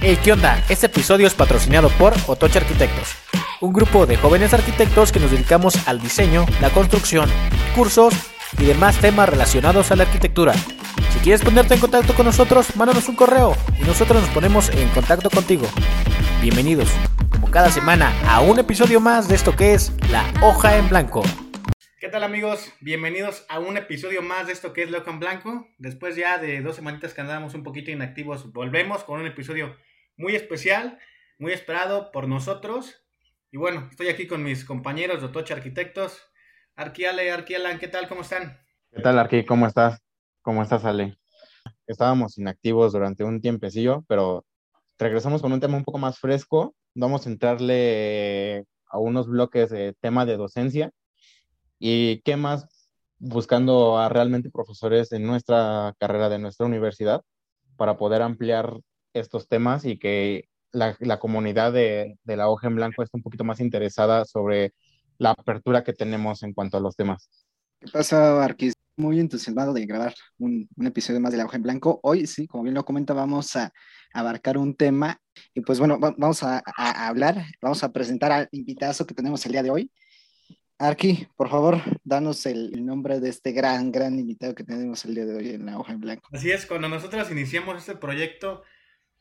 Hey, ¿qué onda? Este episodio es patrocinado por Otoche Arquitectos, un grupo de jóvenes arquitectos que nos dedicamos al diseño, la construcción, cursos y demás temas relacionados a la arquitectura. Si quieres ponerte en contacto con nosotros, mándanos un correo y nosotros nos ponemos en contacto contigo. Bienvenidos, como cada semana, a un episodio más de esto que es La Hoja en Blanco. ¿Qué tal amigos? Bienvenidos a un episodio más de esto que es La Hoja en Blanco. Después ya de dos semanitas que andábamos un poquito inactivos, volvemos con un episodio muy especial, muy esperado por nosotros. Y bueno, estoy aquí con mis compañeros de Otoche Arquitectos. Arquiale, Arquialan, ¿qué tal? ¿Cómo están? ¿Qué tal, Arqui? ¿Cómo estás? ¿Cómo estás, Ale? Estábamos inactivos durante un tiempecillo, pero regresamos con un tema un poco más fresco. Vamos a entrarle a unos bloques de tema de docencia. ¿Y qué más? Buscando a realmente profesores en nuestra carrera, de nuestra universidad, para poder ampliar estos temas y que la, la comunidad de, de, la hoja en blanco esté un poquito más interesada sobre la apertura que tenemos en cuanto a los temas. ¿Qué pasa, Arquis? Muy entusiasmado de grabar un, un, episodio más de la hoja en blanco. Hoy, sí, como bien lo comenta, vamos a abarcar un tema y pues bueno, vamos a, a, a hablar, vamos a presentar al invitado que tenemos el día de hoy. Arqui, por favor, danos el, el, nombre de este gran, gran invitado que tenemos el día de hoy en la hoja en blanco. Así es, cuando nosotros iniciamos este proyecto,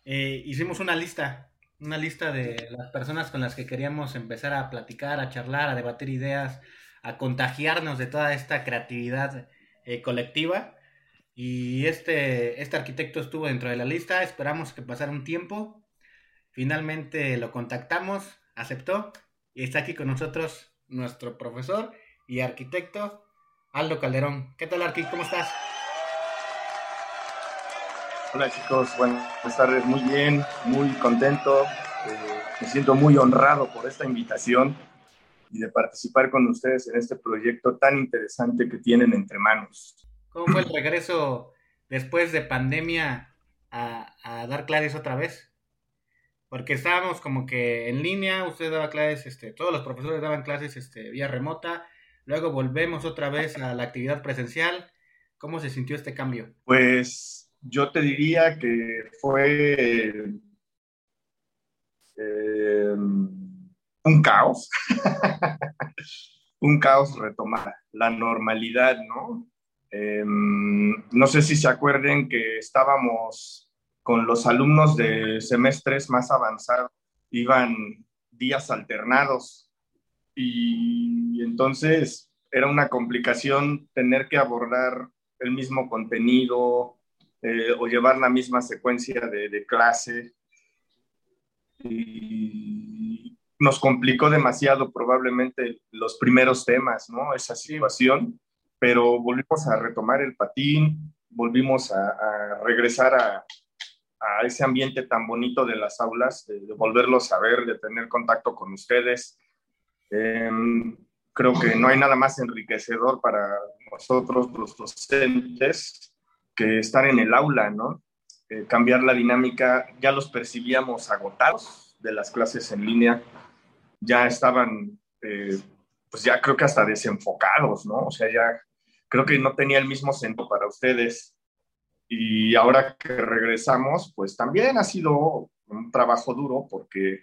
eh, hicimos una lista, una lista de las personas con las que queríamos empezar a platicar, a charlar, a debatir ideas, a contagiarnos de toda esta creatividad eh, colectiva. Y este, este arquitecto estuvo dentro de la lista, esperamos que pasara un tiempo. Finalmente lo contactamos, aceptó y está aquí con nosotros nuestro profesor y arquitecto Aldo Calderón. ¿Qué tal, Arqui? ¿Cómo estás? Hola chicos, buenas tardes, muy bien, muy contento, eh, me siento muy honrado por esta invitación y de participar con ustedes en este proyecto tan interesante que tienen entre manos. ¿Cómo fue el regreso después de pandemia a, a dar clases otra vez? Porque estábamos como que en línea, usted daba clases, este, todos los profesores daban clases este, vía remota, luego volvemos otra vez a la actividad presencial. ¿Cómo se sintió este cambio? Pues yo te diría que fue eh, un caos, un caos retomar la normalidad, ¿no? Eh, no sé si se acuerden que estábamos con los alumnos de semestres más avanzados, iban días alternados y entonces era una complicación tener que abordar el mismo contenido, eh, o llevar la misma secuencia de, de, clase. Y nos complicó demasiado probablemente los primeros temas, ¿no? Esa situación, pero volvimos a retomar el patín, volvimos a, a regresar a, a, ese ambiente tan bonito de las aulas, de, de volverlos a ver, de tener contacto con ustedes. Eh, creo que no hay nada más enriquecedor para nosotros, los docentes, que estar en el aula, ¿no? Eh, cambiar la dinámica, ya los percibíamos agotados de las clases en línea, ya estaban, eh, pues ya creo que hasta desenfocados, ¿no? O sea, ya creo que no tenía el mismo sentido para ustedes. Y ahora que regresamos, pues también ha sido un trabajo duro porque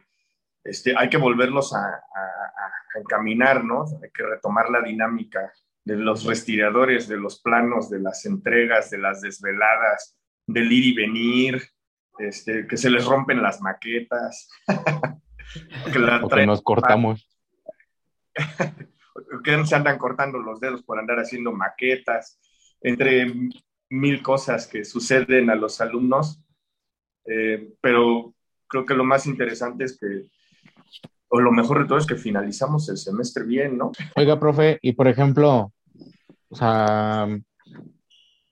este, hay que volverlos a, a. Hay que retomar la dinámica de los respiradores, de los planos, de las entregas, de las desveladas, del ir y venir, este, que se les rompen las maquetas. que, la o que nos cortamos. que se andan cortando los dedos por andar haciendo maquetas, entre mil cosas que suceden a los alumnos. Eh, pero creo que lo más interesante es que o lo mejor de todo es que finalizamos el semestre bien, ¿no? Oiga, profe, y por ejemplo, o sea,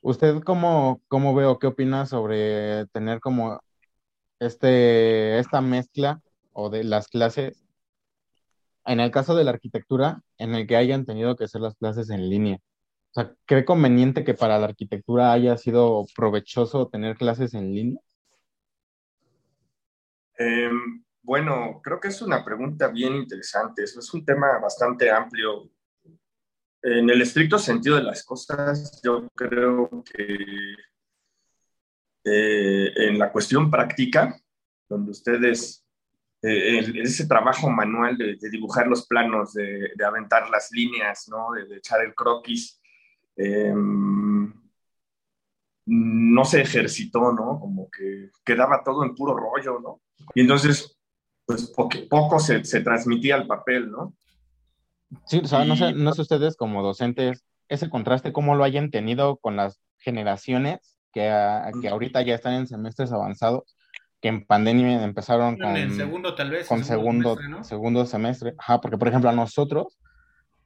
¿usted cómo, cómo veo, qué opina sobre tener como este, esta mezcla o de las clases, en el caso de la arquitectura, en el que hayan tenido que hacer las clases en línea? O sea, ¿cree conveniente que para la arquitectura haya sido provechoso tener clases en línea? Eh, bueno, creo que es una pregunta bien interesante. Eso es un tema bastante amplio. En el estricto sentido de las cosas, yo creo que eh, en la cuestión práctica, donde ustedes, eh, ese trabajo manual de, dibujar los planos, de, aventar las líneas, ¿no? de, echar el croquis, em, no se ejercitó, ¿no? Como que quedaba todo en puro rollo, ¿no? Y entonces, pues poco, poco se, se transmitía el papel, ¿no? Sí, o sea, no sé, no sé ustedes como docentes, ese contraste, cómo lo hayan tenido con las generaciones que, que ahorita ya están en semestres avanzados, que en pandemia empezaron con... el segundo tal vez. Con segundo, semestre, segundo semestre. Ajá, porque por ejemplo a nosotros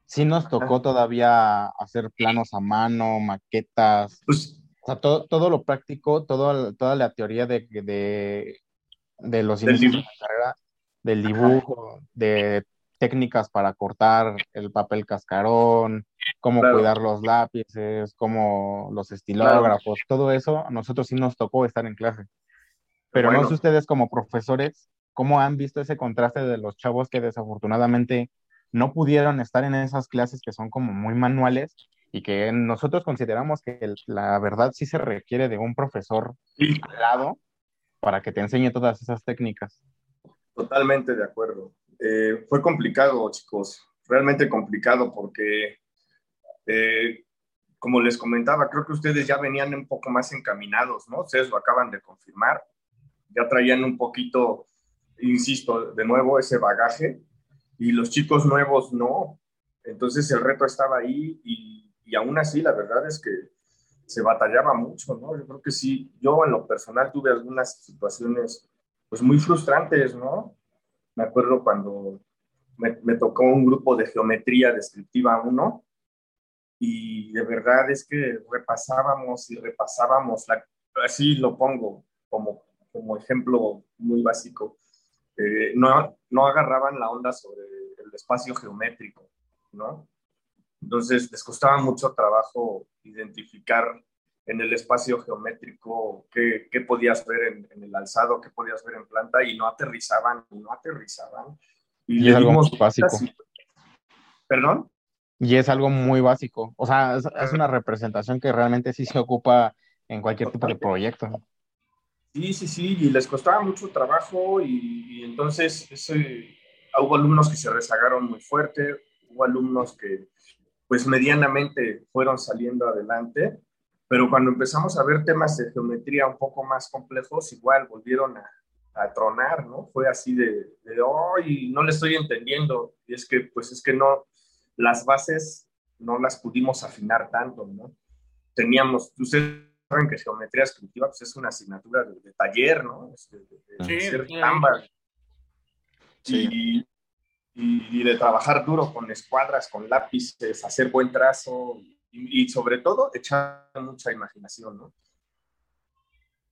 sí nos tocó todavía hacer planos a mano, maquetas. Pues, o sea, todo, todo lo práctico, todo, toda la teoría de, de, de los inicios de la carrera, del dibujo, de técnicas para cortar el papel cascarón, cómo cuidar los lápices, cómo los estilógrafos, todo eso, a nosotros sí nos tocó estar en clase. Pero no sé ustedes como profesores, ¿cómo han visto ese contraste de los chavos que desafortunadamente no pudieron estar en esas clases que son como muy manuales y que nosotros consideramos que la verdad sí se requiere de un profesor al lado para que te enseñe todas esas técnicas? Totalmente de acuerdo. Eh, fue complicado, chicos, realmente complicado porque, eh, como les comentaba, creo que ustedes ya venían un poco más encaminados, ¿no? Ustedes lo acaban de confirmar, ya traían un poquito, insisto, de nuevo ese bagaje y los chicos nuevos no. Entonces el reto estaba ahí y, y aún así la verdad es que se batallaba mucho, ¿no? Yo creo que sí, yo en lo personal tuve algunas situaciones pues muy frustrantes, ¿no? Me acuerdo cuando me, tocó un grupo de geometría descriptiva 1 y de verdad es que repasábamos y repasábamos, así lo pongo como, como ejemplo muy básico, eh, no, no agarraban la onda sobre el espacio geométrico, ¿no? Entonces les costaba mucho trabajo identificar en el espacio geométrico, qué, qué podías ver en, el alzado, qué podías ver en planta, y no aterrizaban, y no aterrizaban. Y, es algo muy básico. ¿Perdón? Y es algo muy básico. O sea, es, una representación que realmente sí se ocupa en cualquier tipo de proyecto. Sí, sí, sí, y les costaba mucho trabajo y, entonces ese, hubo alumnos que se rezagaron muy fuerte, hubo alumnos que pues medianamente fueron saliendo adelante, pero cuando empezamos a ver temas de geometría un poco más complejos, igual volvieron a, a tronar, ¿no? Fue así de, de, ¡ay! no le estoy entendiendo. Y es que, pues es que no, las bases no las pudimos afinar tanto, ¿no? Teníamos, ustedes saben que geometría descriptiva pues es una asignatura de, taller, ¿no? Este, de, sí, ser sí. Y, y, de trabajar duro con escuadras, con lápices, hacer buen trazo, y, sobre todo echar mucha imaginación, ¿no?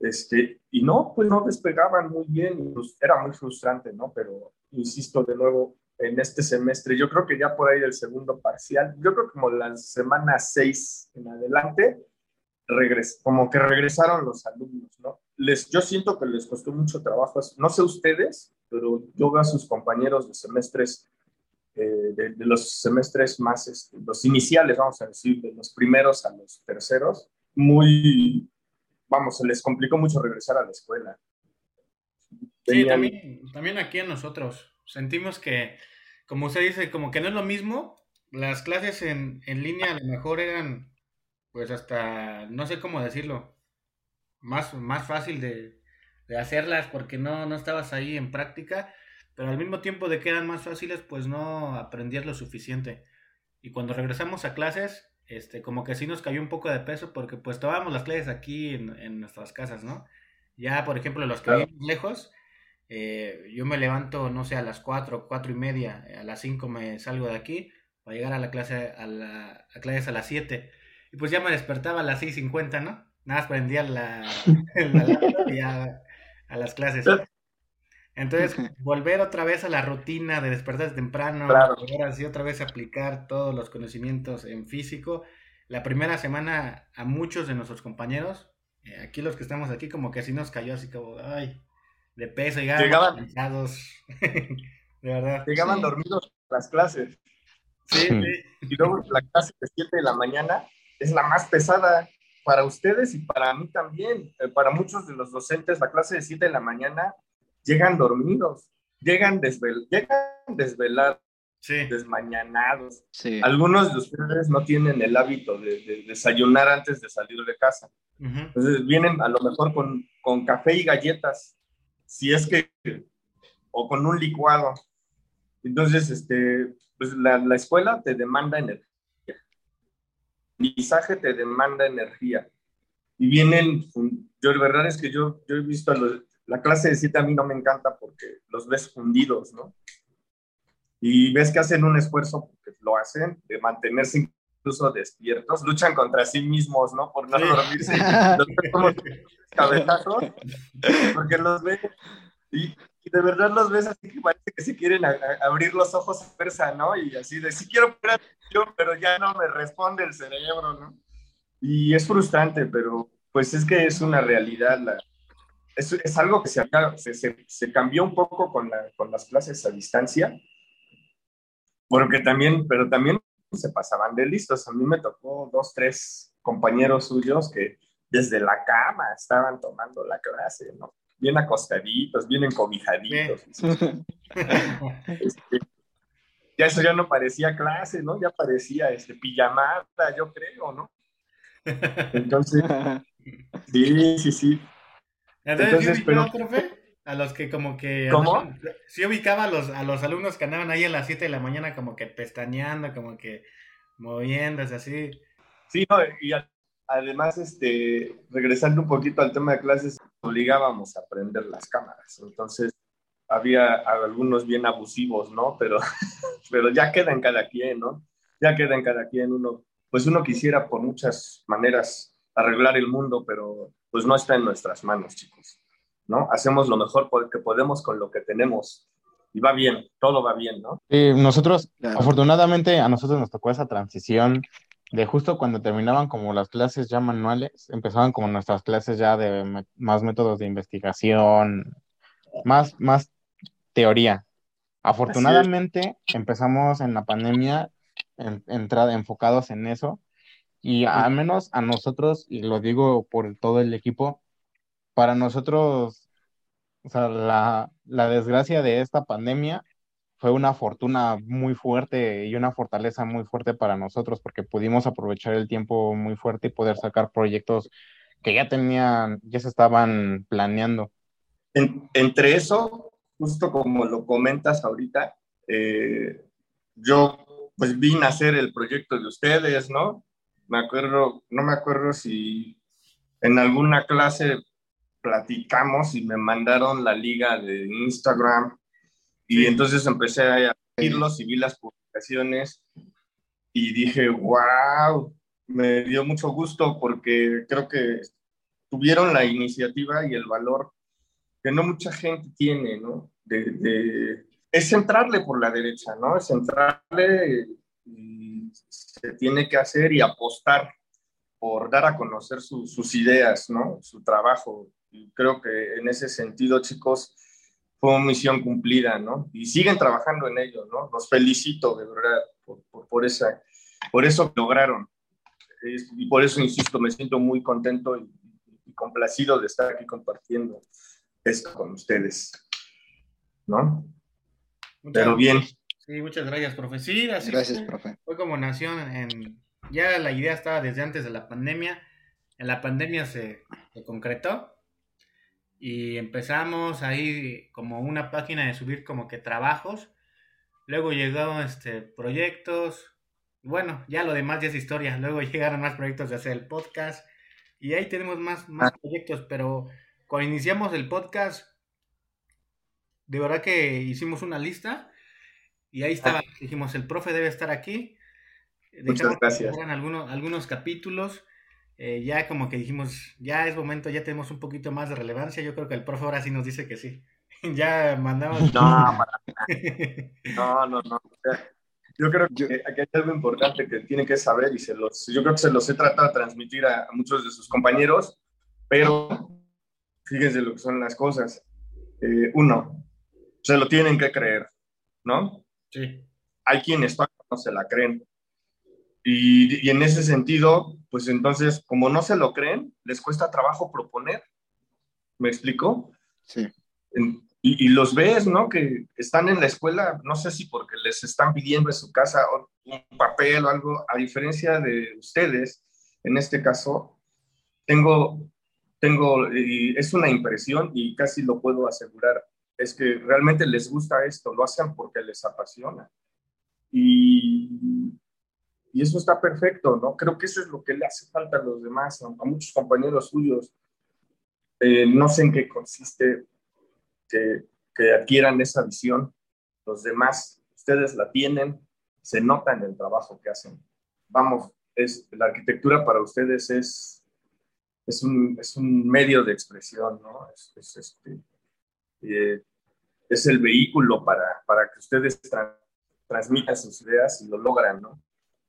Este, y no, pues no despegaban muy bien, era muy frustrante, ¿no? Pero insisto de nuevo, en este semestre, yo creo que ya por ahí del segundo parcial, yo creo que como la semana 6 en adelante, regres, como que regresaron los alumnos, ¿no? Les, yo siento que les costó mucho trabajo, no sé ustedes, pero yo veo a sus compañeros de semestres eh, de, los semestres más, este, los iniciales, vamos a decir, de los primeros a los terceros, muy, vamos, se les complicó mucho regresar a la escuela. Sí, también, también aquí a nosotros. Sentimos que, como usted dice, como que no es lo mismo. Las clases en, en línea a lo mejor eran, pues hasta, no sé cómo decirlo, más, más fácil de, de hacerlas porque no, no estabas ahí en práctica pero al mismo tiempo de que eran más fáciles, pues no aprendías lo suficiente. Y cuando regresamos a clases, este, como que sí nos cayó un poco de peso porque pues tomábamos las clases aquí en, nuestras casas, ¿no? Ya, por ejemplo, los que viven lejos, eh, yo me levanto, no sé, a las 4, cuatro y media, a las 5 me salgo de aquí para llegar a la clase, a, la, a clases a las 7. Y pues ya me despertaba a las 6.50, ¿no? Nada más prendía la, la y ya a las clases. Entonces, volver otra vez a la rutina de despertar temprano, volver así otra vez a aplicar todos los conocimientos en físico. La primera semana a muchos de nuestros compañeros, eh, aquí los que estamos aquí, como que así nos cayó así como, ay, de peso, llegaban, llegaban cansados, de verdad. Llegaban dormidos a las clases. Sí, Y luego la clase de 7 de la mañana es la más pesada para ustedes y para mí también. Eh, para muchos de los docentes, la clase de 7 de la mañana llegan dormidos, llegan, desvel llegan desvelados, desmañanados. Algunos de ustedes no tienen el hábito de, desayunar antes de salir de casa. Entonces vienen a lo mejor con, con café y galletas, si es que, o con un licuado. Entonces, este, pues la, la escuela te demanda energía. El mensaje te demanda energía. Y vienen, yo la verdad es que yo, yo he visto a los, la clase de cita a mí no me encanta porque los ves fundidos, ¿no? Y ves que hacen un esfuerzo, porque lo hacen, de mantenerse incluso despiertos, luchan contra sí mismos, ¿no? Por no dormirse. Los ves como cabezazos, porque los ves y, de verdad los ves así que parece que se quieren abrir los ojos a fuerza, ¿no? Y así de, sí quiero yo, pero ya no me responde el cerebro, ¿no? Y es frustrante, pero pues es que es una realidad, la, es, es, algo que se, se, se, cambió un poco con, la, con las clases a distancia, porque también, pero también se pasaban de listos. A mí me tocó dos, tres compañeros suyos que desde la cama estaban tomando la clase, ¿no? Bien acostaditos, bien encobijaditos. Este, ya eso ya no parecía clase, ¿no? Ya parecía este, pijamada, yo creo, ¿no? Entonces, sí, sí, sí. Entonces, pero... A los que como que... ¿Cómo? sí ubicaba a los, a los alumnos que andaban ahí a las 7 de la mañana como que pestañeando, como que moviéndose así. Sí, y además, este, regresando un poquito al tema de clases, obligábamos a prender las cámaras. Entonces, había algunos bien abusivos, ¿no? Pero, pero ya queda en cada quien, ¿no? Ya queda en cada quien uno. Pues uno quisiera por muchas maneras arreglar el mundo, pero pues no está en nuestras manos, chicos, ¿no? Hacemos lo mejor que podemos con lo que tenemos y va bien, todo va bien, ¿no? nosotros, afortunadamente, a nosotros nos tocó esa transición de justo cuando terminaban como las clases ya manuales, empezaban como nuestras clases ya de más métodos de investigación, más, más teoría. Afortunadamente, empezamos en la pandemia entrada, enfocados en eso y al menos a nosotros, y lo digo por todo el equipo, para nosotros, o sea, la, la desgracia de esta pandemia fue una fortuna muy fuerte y una fortaleza muy fuerte para nosotros porque pudimos aprovechar el tiempo muy fuerte y poder sacar proyectos que ya tenían, ya se estaban planeando. entre eso, justo como lo comentas ahorita, eh, yo pues vine a hacer el proyecto de ustedes, ¿no? Me acuerdo, no me acuerdo si en alguna clase platicamos y me mandaron la liga de Instagram y entonces empecé a seguirlos y vi las publicaciones y dije, wow, me dio mucho gusto porque creo que tuvieron la iniciativa y el valor que no mucha gente tiene, ¿no? De, es centrarle por la derecha, ¿no? Es centrarle se tiene que hacer y apostar por dar a conocer sus ideas, ¿no? Su trabajo. Y creo que en ese sentido, chicos, fue una misión cumplida, ¿no? Y siguen trabajando en ello, ¿no? Los felicito, de verdad, por, por, esa, por eso lograron. y por eso, insisto, me siento muy contento y, complacido de estar aquí compartiendo esto con ustedes, ¿no? Pero bien. Sí, muchas gracias, profe. Sí, así gracias, profe. Fue como nació en... Ya la idea estaba desde antes de la pandemia. En la pandemia se, concretó y empezamos ahí como una página de subir como que trabajos. Luego llegaron este, proyectos. Bueno, ya lo demás ya es historia. Luego llegaron más proyectos de hacer el podcast. Y ahí tenemos más, más ah. proyectos. Pero cuando iniciamos el podcast, de verdad que hicimos una lista y ahí estaba, ah. dijimos, el profe debe estar aquí. Muchas gracias. Algunos, algunos capítulos. Eh, ya como que dijimos, ya es momento, ya tenemos un poquito más de relevancia. Yo creo que el profe ahora sí nos dice que sí. ya mandamos. No, no, no, no. Yo creo que aquí hay algo importante que tiene que saber y se los, yo creo que se los he tratado de transmitir a, muchos de sus compañeros, pero fíjense lo que son las cosas. Eh, uno, se lo tienen que creer, ¿no? Hay quienes no se la creen. Y, en ese sentido, pues entonces, como no se lo creen, les cuesta trabajo proponer. ¿Me explico? Sí. y, los ves, ¿no? Que están en la escuela, no sé si porque les están pidiendo en su casa un papel o algo, a diferencia de ustedes, en este caso, tengo, tengo, es una impresión y casi lo puedo asegurar, es que realmente les gusta esto, lo hacen porque les apasiona. Y, y eso está perfecto, ¿no? Creo que eso es lo que le hace falta a los demás, a, muchos compañeros suyos. Eh, no sé en qué consiste que, adquieran esa visión. Los demás, ustedes la tienen, se nota en el trabajo que hacen. Vamos, es, la arquitectura para ustedes es, es, un, es un medio de expresión, ¿no? Es, es este, eh, es el vehículo para, para que ustedes transmitan sus ideas y lo logran, ¿no?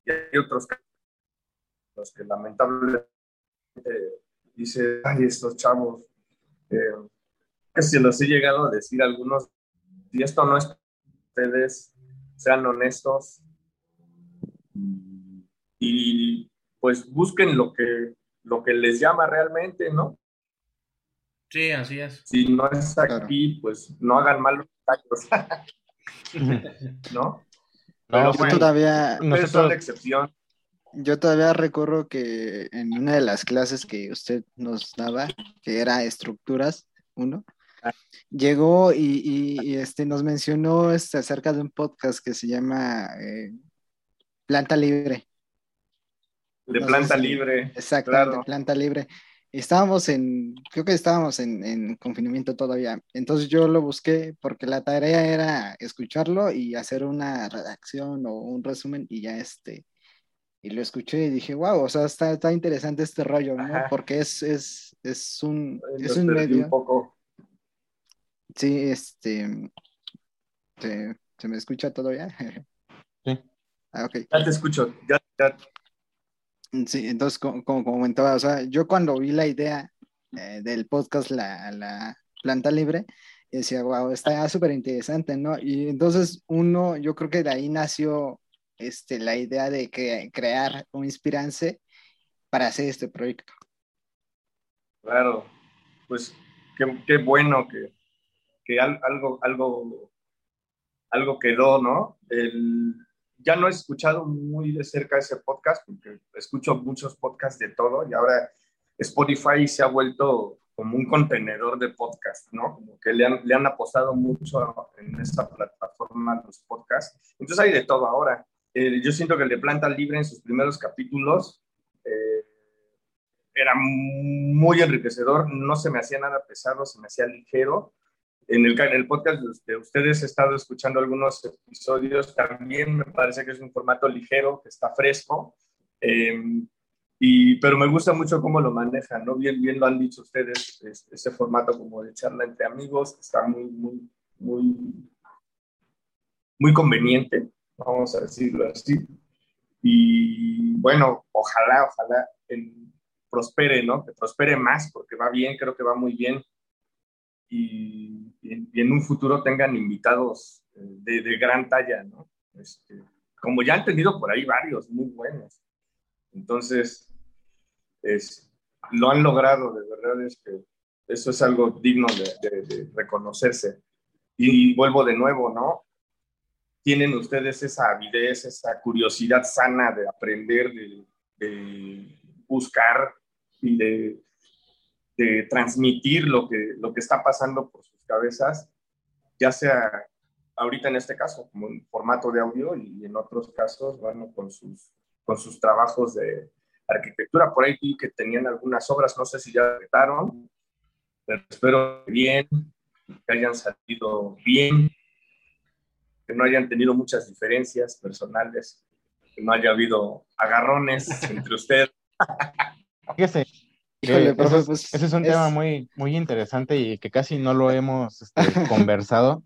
Y hay otros los que lamentablemente dice, ay, estos chavos, eh, se los he llegado a decir a algunos, si esto no es ustedes, sean honestos y pues busquen lo que, lo que les llama realmente, ¿no? Sí, así es. Si no es aquí, pues no hagan malos ¿No? Pero yo todavía... son la excepción. Yo todavía recuerdo que en una de las clases que usted nos daba, que era estructuras, uno, llegó y, este, nos mencionó este, acerca de un podcast que se llama eh, Planta Libre. De Planta Libre. Exacto, de Planta Libre. Estábamos en, creo que estábamos en, confinamiento todavía. Entonces yo lo busqué porque la tarea era escucharlo y hacer una redacción o un resumen y ya este, y lo escuché y dije, wow, o sea, está, está interesante este rollo, ¿no? Porque es, es, es un, es un medio. Un poco. Sí, este. ¿Se, me escucha todavía? Sí. Ah, ok. Ya te escucho, ya, ya. Sí, entonces, como, comentaba, o sea, yo cuando vi la idea eh, del podcast, la, la, planta libre, decía, wow, está súper interesante, ¿no? Y entonces uno, yo creo que de ahí nació este, la idea de crear o inspirarse para hacer este proyecto. Claro, pues qué, qué bueno que, que algo, algo, algo quedó, ¿no? Ya no he escuchado muy de cerca ese podcast, porque escucho muchos podcasts de todo y ahora Spotify se ha vuelto como un contenedor de podcast, ¿no? Como que le han, apostado mucho en esta plataforma los podcasts. Entonces hay de todo ahora. Eh, yo siento que el de Planta Libre en sus primeros capítulos eh, era muy enriquecedor, no se me hacía nada pesado, se me hacía ligero en el, en el podcast de ustedes he estado escuchando algunos episodios, también me parece que es un formato ligero, que está fresco, em, y, pero me gusta mucho cómo lo manejan, ¿no? Bien, bien lo han dicho ustedes, ese formato como de charla entre amigos, está muy, muy, muy, muy conveniente, vamos a decirlo así. Y bueno, ojalá, ojalá prospere, ¿no? Que prospere más, porque va bien, creo que va muy bien y, en un futuro tengan invitados eh, de, gran talla, ¿no? Este, como ya han tenido por ahí varios muy buenos. Entonces, es, lo han logrado, de verdad es que eso es algo digno de, reconocerse. Y, vuelvo de nuevo, ¿no? Tienen ustedes esa avidez, esa curiosidad sana de aprender, de buscar y de de transmitir lo que, lo que está pasando por sus cabezas, ya sea ahorita en este caso como en formato de audio y en otros casos, bueno, con sus, con sus trabajos de arquitectura. Por ahí vi que tenían algunas obras, no sé si ya trataron, pero espero bien, que hayan salido bien, que no hayan tenido muchas diferencias personales, que no haya habido agarrones entre ustedes. Fíjese, pues, ese, es, un tema muy, muy interesante y que casi no lo hemos este, conversado.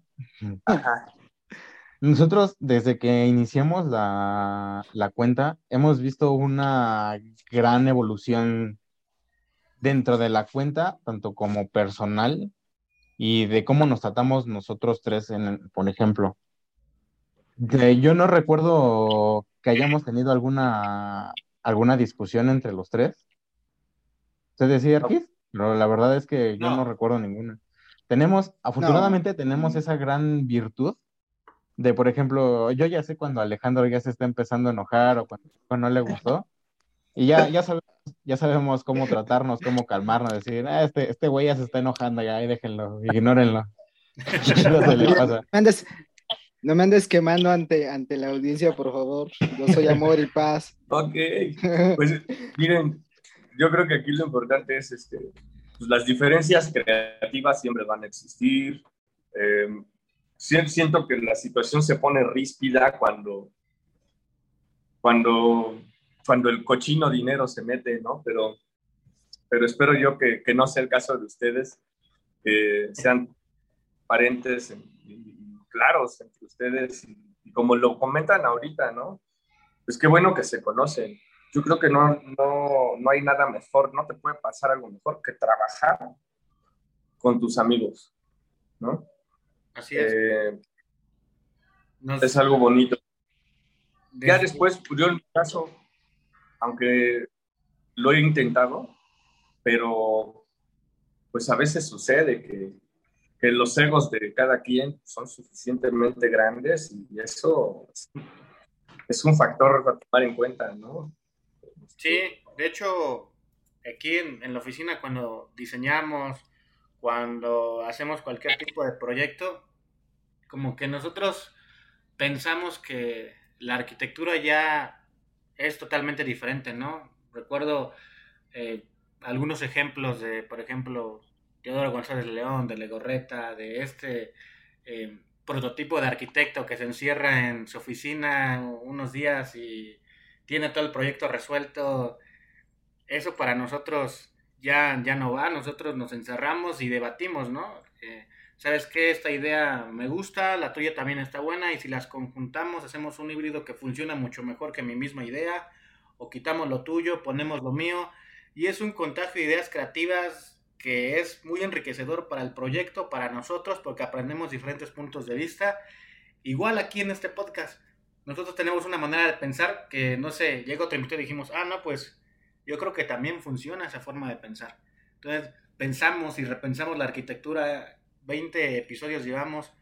Nosotros, desde que iniciamos la, cuenta, hemos visto una gran evolución dentro de la cuenta, tanto como personal y de cómo nos tratamos nosotros tres, en, por ejemplo. yo no recuerdo que hayamos tenido alguna, alguna discusión entre los tres ¿Usted decía Arquis? Pero la verdad es que yo no. recuerdo ninguna. Tenemos, afortunadamente, tenemos esa gran virtud de, por ejemplo, yo ya sé cuando Alejandro ya se está empezando a enojar o cuando, no le gustó, y ya, ya, sabemos, ya sabemos cómo tratarnos, cómo calmarnos, decir, ah, este, este güey ya se está enojando, ya, ahí déjenlo, ignórenlo. No me andes quemando ante, ante la audiencia, por favor. Yo soy amor y paz. Ok. Pues miren, yo creo que aquí lo importante es este, pues, las diferencias creativas siempre van a existir. Eh, siento que la situación se pone ríspida cuando, cuando, cuando el cochino dinero se mete, ¿no? Pero, pero espero yo que, no sea el caso de ustedes, que sean parentes claros entre ustedes y, como lo comentan ahorita, ¿no? Pues qué bueno que se conocen. Yo creo que no, no, no hay nada mejor, no te puede pasar algo mejor que trabajar con tus amigos, ¿no? Así es. Eh, es algo bonito. Ya después, yo en mi caso, aunque lo he intentado, pero pues a veces sucede que que los egos de cada quien son suficientemente grandes y eso es un factor a tomar en cuenta, ¿no? Sí, de hecho, aquí en, la oficina cuando diseñamos, cuando hacemos cualquier tipo de proyecto, como que nosotros pensamos que la arquitectura ya es totalmente diferente, ¿no? Recuerdo eh, algunos ejemplos de, por ejemplo, Teodoro González León, de Legorreta, de este eh, prototipo de arquitecto que se encierra en su oficina unos días y tiene todo el proyecto resuelto. Eso para nosotros ya, ya no va, nosotros nos encerramos y debatimos, ¿no? Eh, ¿Sabes qué? Esta idea me gusta, la tuya también está buena y si las conjuntamos hacemos un híbrido que funciona mucho mejor que mi misma idea o quitamos lo tuyo, ponemos lo mío y es un contagio de ideas creativas que es muy enriquecedor para el proyecto, para nosotros, porque aprendemos diferentes puntos de vista. Igual aquí en este podcast, nosotros tenemos una manera de pensar que, no sé, llega otro invitado y dijimos, ah, no, pues yo creo que también funciona esa forma de pensar. Entonces, pensamos y repensamos la arquitectura, 20 episodios llevamos,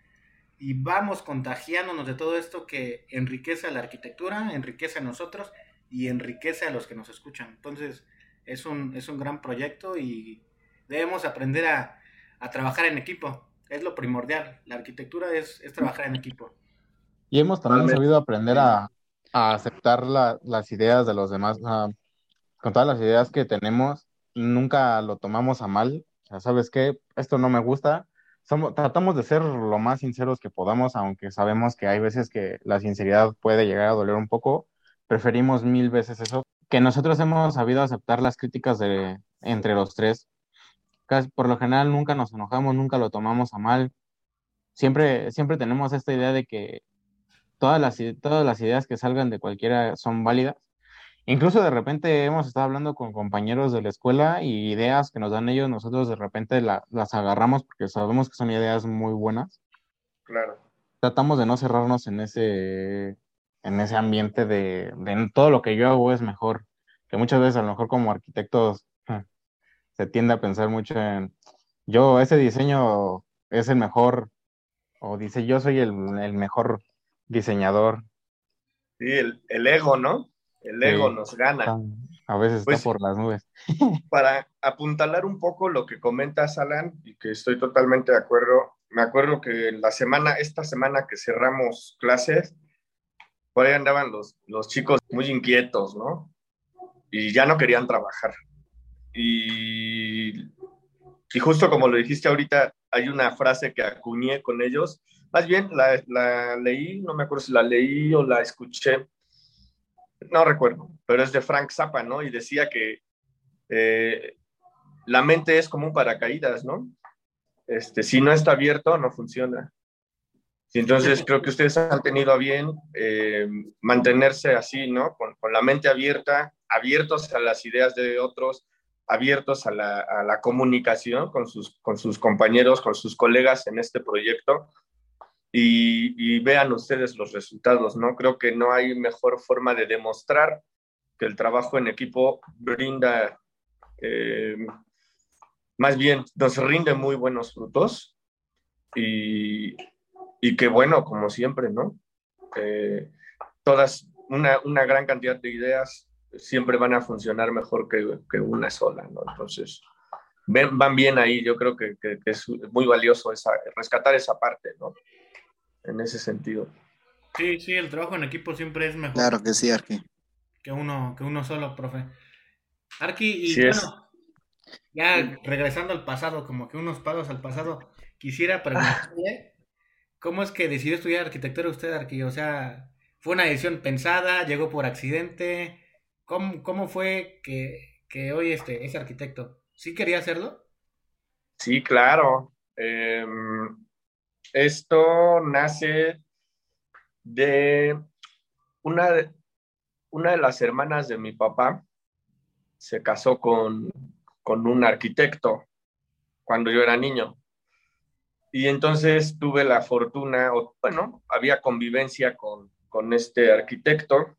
y vamos contagiándonos de todo esto que enriquece a la arquitectura, enriquece a nosotros y enriquece a los que nos escuchan. Entonces, es un, es un gran proyecto y debemos aprender a, trabajar en equipo. Es lo primordial. La arquitectura es, trabajar en equipo. Y hemos también sabido aprender a, aceptar las ideas de los demás. con todas las ideas que tenemos, nunca lo tomamos a mal. Ya ¿Sabes qué? Esto no me gusta. Somos, tratamos de ser lo más sinceros que podamos, aunque sabemos que hay veces que la sinceridad puede llegar a doler un poco. Preferimos mil veces eso. Que nosotros hemos sabido aceptar las críticas de entre los tres por lo general nunca nos enojamos, nunca lo tomamos a mal. Siempre, siempre tenemos esta idea de que todas las, todas las ideas que salgan de cualquiera son válidas. Incluso de repente hemos estado hablando con compañeros de la escuela y ideas que nos dan ellos, nosotros de repente las agarramos porque sabemos que son ideas muy buenas. Claro. Tratamos de no cerrarnos en ese, en ese ambiente de, de todo lo que yo hago es mejor, que muchas veces a lo mejor como arquitectos se tiende a pensar mucho en, yo, ese diseño es el mejor, o dice, yo soy el, mejor diseñador. Sí, el, ego, ¿no? El ego nos gana. A veces está pues por las nubes. para apuntalar un poco lo que comentas, Alan, y que estoy totalmente de acuerdo, me acuerdo que la semana, esta semana que cerramos clases, por ahí andaban los, los chicos muy inquietos, ¿no? Y ya no querían trabajar. Y, y justo como lo dijiste ahorita, hay una frase que acuñé con ellos. Más bien la, la leí, no me acuerdo si la leí o la escuché, no recuerdo, pero es de Frank Zappa, ¿no? Y decía que eh, la mente es como un paracaídas, ¿no? Este, si no está abierto, no funciona. Entonces creo que ustedes han tenido a bien eh, mantenerse así, ¿no? Con, con, la mente abierta, abiertos a las ideas de otros, abiertos a la, comunicación con sus, con sus compañeros, con sus colegas en este proyecto y, vean ustedes los resultados, ¿no? Creo que no hay mejor forma de demostrar que el trabajo en equipo brinda, eh, más bien nos rinde muy buenos frutos y, y que bueno, como siempre, ¿no? Eh, todas, una, una, gran cantidad de ideas siempre van a funcionar mejor que, que una sola, ¿no? Entonces, ven, van bien ahí, yo creo que, que, que, es muy valioso esa, rescatar esa parte, ¿no? En ese sentido. Sí, sí, el trabajo en equipo siempre es mejor. Claro que sí, Arqui. Que uno, que uno solo, profe. Arqui, y sí bueno, es. ya regresando al pasado, como que unos pasos al pasado, quisiera preguntarle cómo es que decidió estudiar arquitectura usted, Arqui. O sea, ¿fue una decisión pensada? ¿Llegó por accidente? ¿Cómo, cómo fue que, que hoy este, es arquitecto? ¿Sí quería hacerlo? Sí, claro. Eh, esto nace de una, de una de las hermanas de mi papá, se casó con, con un arquitecto cuando yo era niño. Y entonces tuve la fortuna, o, bueno, había convivencia con, con este arquitecto.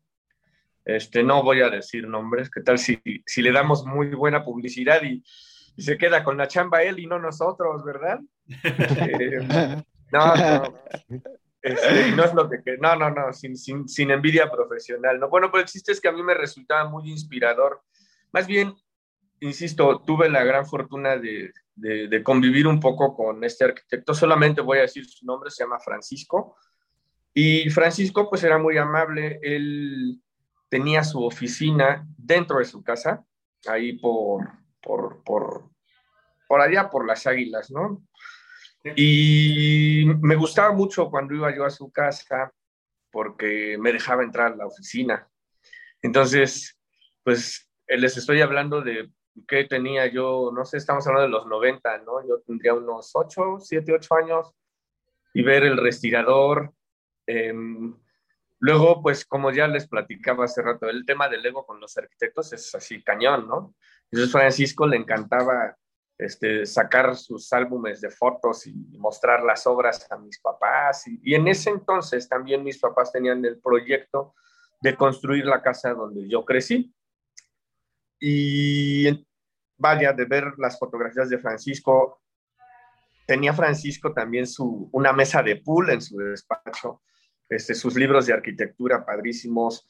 Este, no voy a decir nombres, ¿qué tal si, si le damos muy buena publicidad y, y, se queda con la chamba él y no nosotros, ¿verdad? eh, no, no. Este, no es lo que, no, no, no, sin, sin, sin, envidia profesional. No, bueno, pero el chiste es que a mí me resultaba muy inspirador. Más bien, insisto, tuve la gran fortuna de, de, de, convivir un poco con este arquitecto. Solamente voy a decir su nombre, se llama Francisco. Y Francisco, pues era muy amable. Él tenía su oficina dentro de su casa, ahí por, por, por, por allá, por las águilas, ¿no? Y me gustaba mucho cuando iba yo a su casa porque me dejaba entrar a la oficina. Entonces, pues les estoy hablando de qué tenía yo, no sé, estamos hablando de los 90, ¿no? Yo tendría unos 8, 7, 8 años y ver el respirador. Eh, luego, pues como ya les platicaba hace rato, el tema del ego con los arquitectos es así cañón, ¿no? Entonces Francisco le encantaba este, sacar sus álbumes de fotos y mostrar las obras a mis papás. Y, y, en ese entonces también mis papás tenían el proyecto de construir la casa donde yo crecí. Y vaya, de ver las fotografías de Francisco, tenía Francisco también su, una mesa de pool en su despacho, este, sus libros de arquitectura padrísimos.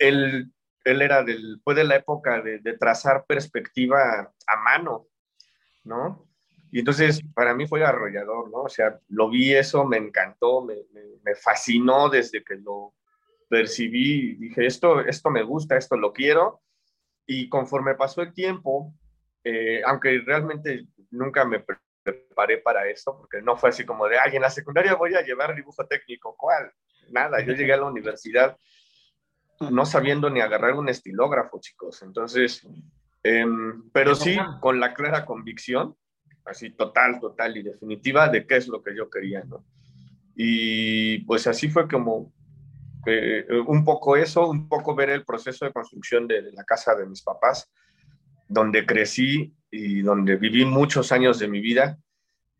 Él, él era del, fue de la época de, de trazar perspectiva a mano, ¿no? Y entonces para mí fue arrollador, ¿no? O sea, lo vi eso, me encantó, me, me, fascinó desde que lo percibí, dije, esto, esto me gusta, esto lo quiero. Y conforme pasó el tiempo, eh, aunque realmente nunca me preparé para eso, porque no fue así como de, ay, en la secundaria voy a llevar dibujo técnico, ¿cuál? Nada, yo llegué a la universidad no sabiendo ni agarrar un estilógrafo, chicos. Entonces, eh, pero sí con la clara convicción, así total, total y definitiva de qué es lo que yo quería, ¿no? Y pues así fue como eh, un poco eso, un poco ver el proceso de construcción de, de, la casa de mis papás, donde crecí y donde viví muchos años de mi vida.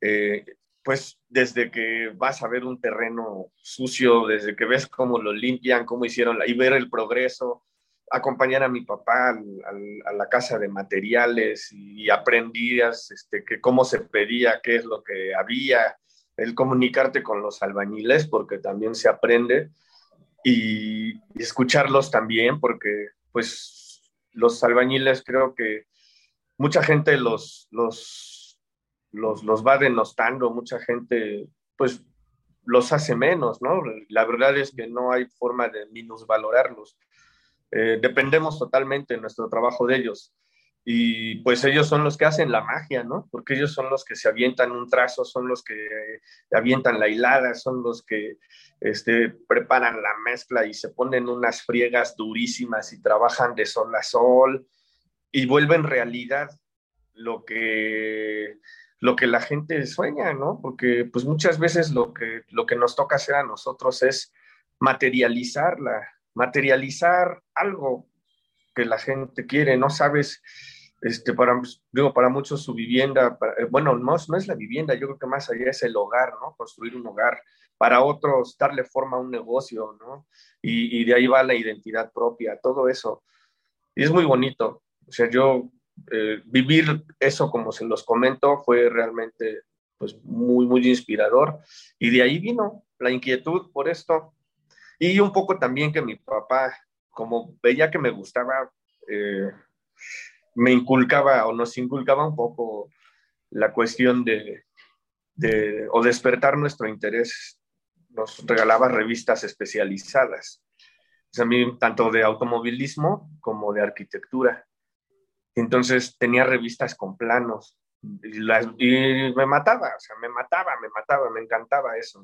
Eh, pues desde que vas a ver un terreno sucio, desde que ves cómo lo limpian, cómo hicieron, la, y ver el progreso, acompañar a mi papá a la casa de materiales y aprendías este, que cómo se pedía, qué es lo que había, el comunicarte con los albañiles, porque también se aprende, y, y escucharlos también, porque pues los albañiles creo que mucha gente los, los, los, los va denostando, mucha gente pues los hace menos, ¿no? La verdad es que no hay forma de minusvalorarlos eh, dependemos totalmente de nuestro trabajo de ellos. Y pues ellos son los que hacen la magia, ¿no? Porque ellos son los que se avientan un trazo, son los que avientan la hilada, son los que este, preparan la mezcla y se ponen unas friegas durísimas y trabajan de sol a sol y vuelven realidad lo que, lo que la gente sueña, ¿no? Porque pues muchas veces lo que, lo que nos toca hacer a nosotros es materializar la, materializar algo que la gente quiere, no sabes, este, para, digo, para muchos su vivienda, para, eh, bueno, no, no es la vivienda, yo creo que más allá es el hogar, ¿no? Construir un hogar, para otros darle forma a un negocio, ¿no? Y, y de ahí va la identidad propia, todo eso. Y es muy bonito, o sea, yo eh, vivir eso como se los comento fue realmente pues muy, muy inspirador. Y de ahí vino la inquietud por esto. Y un poco también que mi papá, como veía que me gustaba, eh, me inculcaba o nos inculcaba un poco la cuestión de, o despertar nuestro interés. Nos regalaba revistas especializadas. a mí, tanto de automovilismo como de arquitectura. Entonces tenía revistas con planos y, las, me mataba, o sea, me mataba, me mataba, me encantaba eso.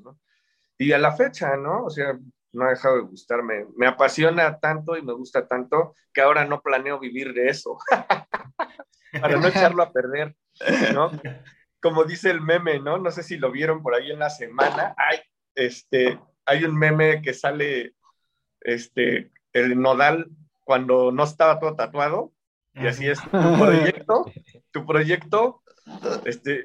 Y a la fecha, ¿no? O sea, no ha dejado de gustarme. Me apasiona tanto y me gusta tanto que ahora no planeo vivir de eso. Para no echarlo a perder, ¿no? Como dice el meme, ¿no? No sé si lo vieron por ahí en la semana. Hay, este, hay un meme que sale, este, el nodal cuando no estaba todo tatuado. Y así es, tu proyecto, tu proyecto, este,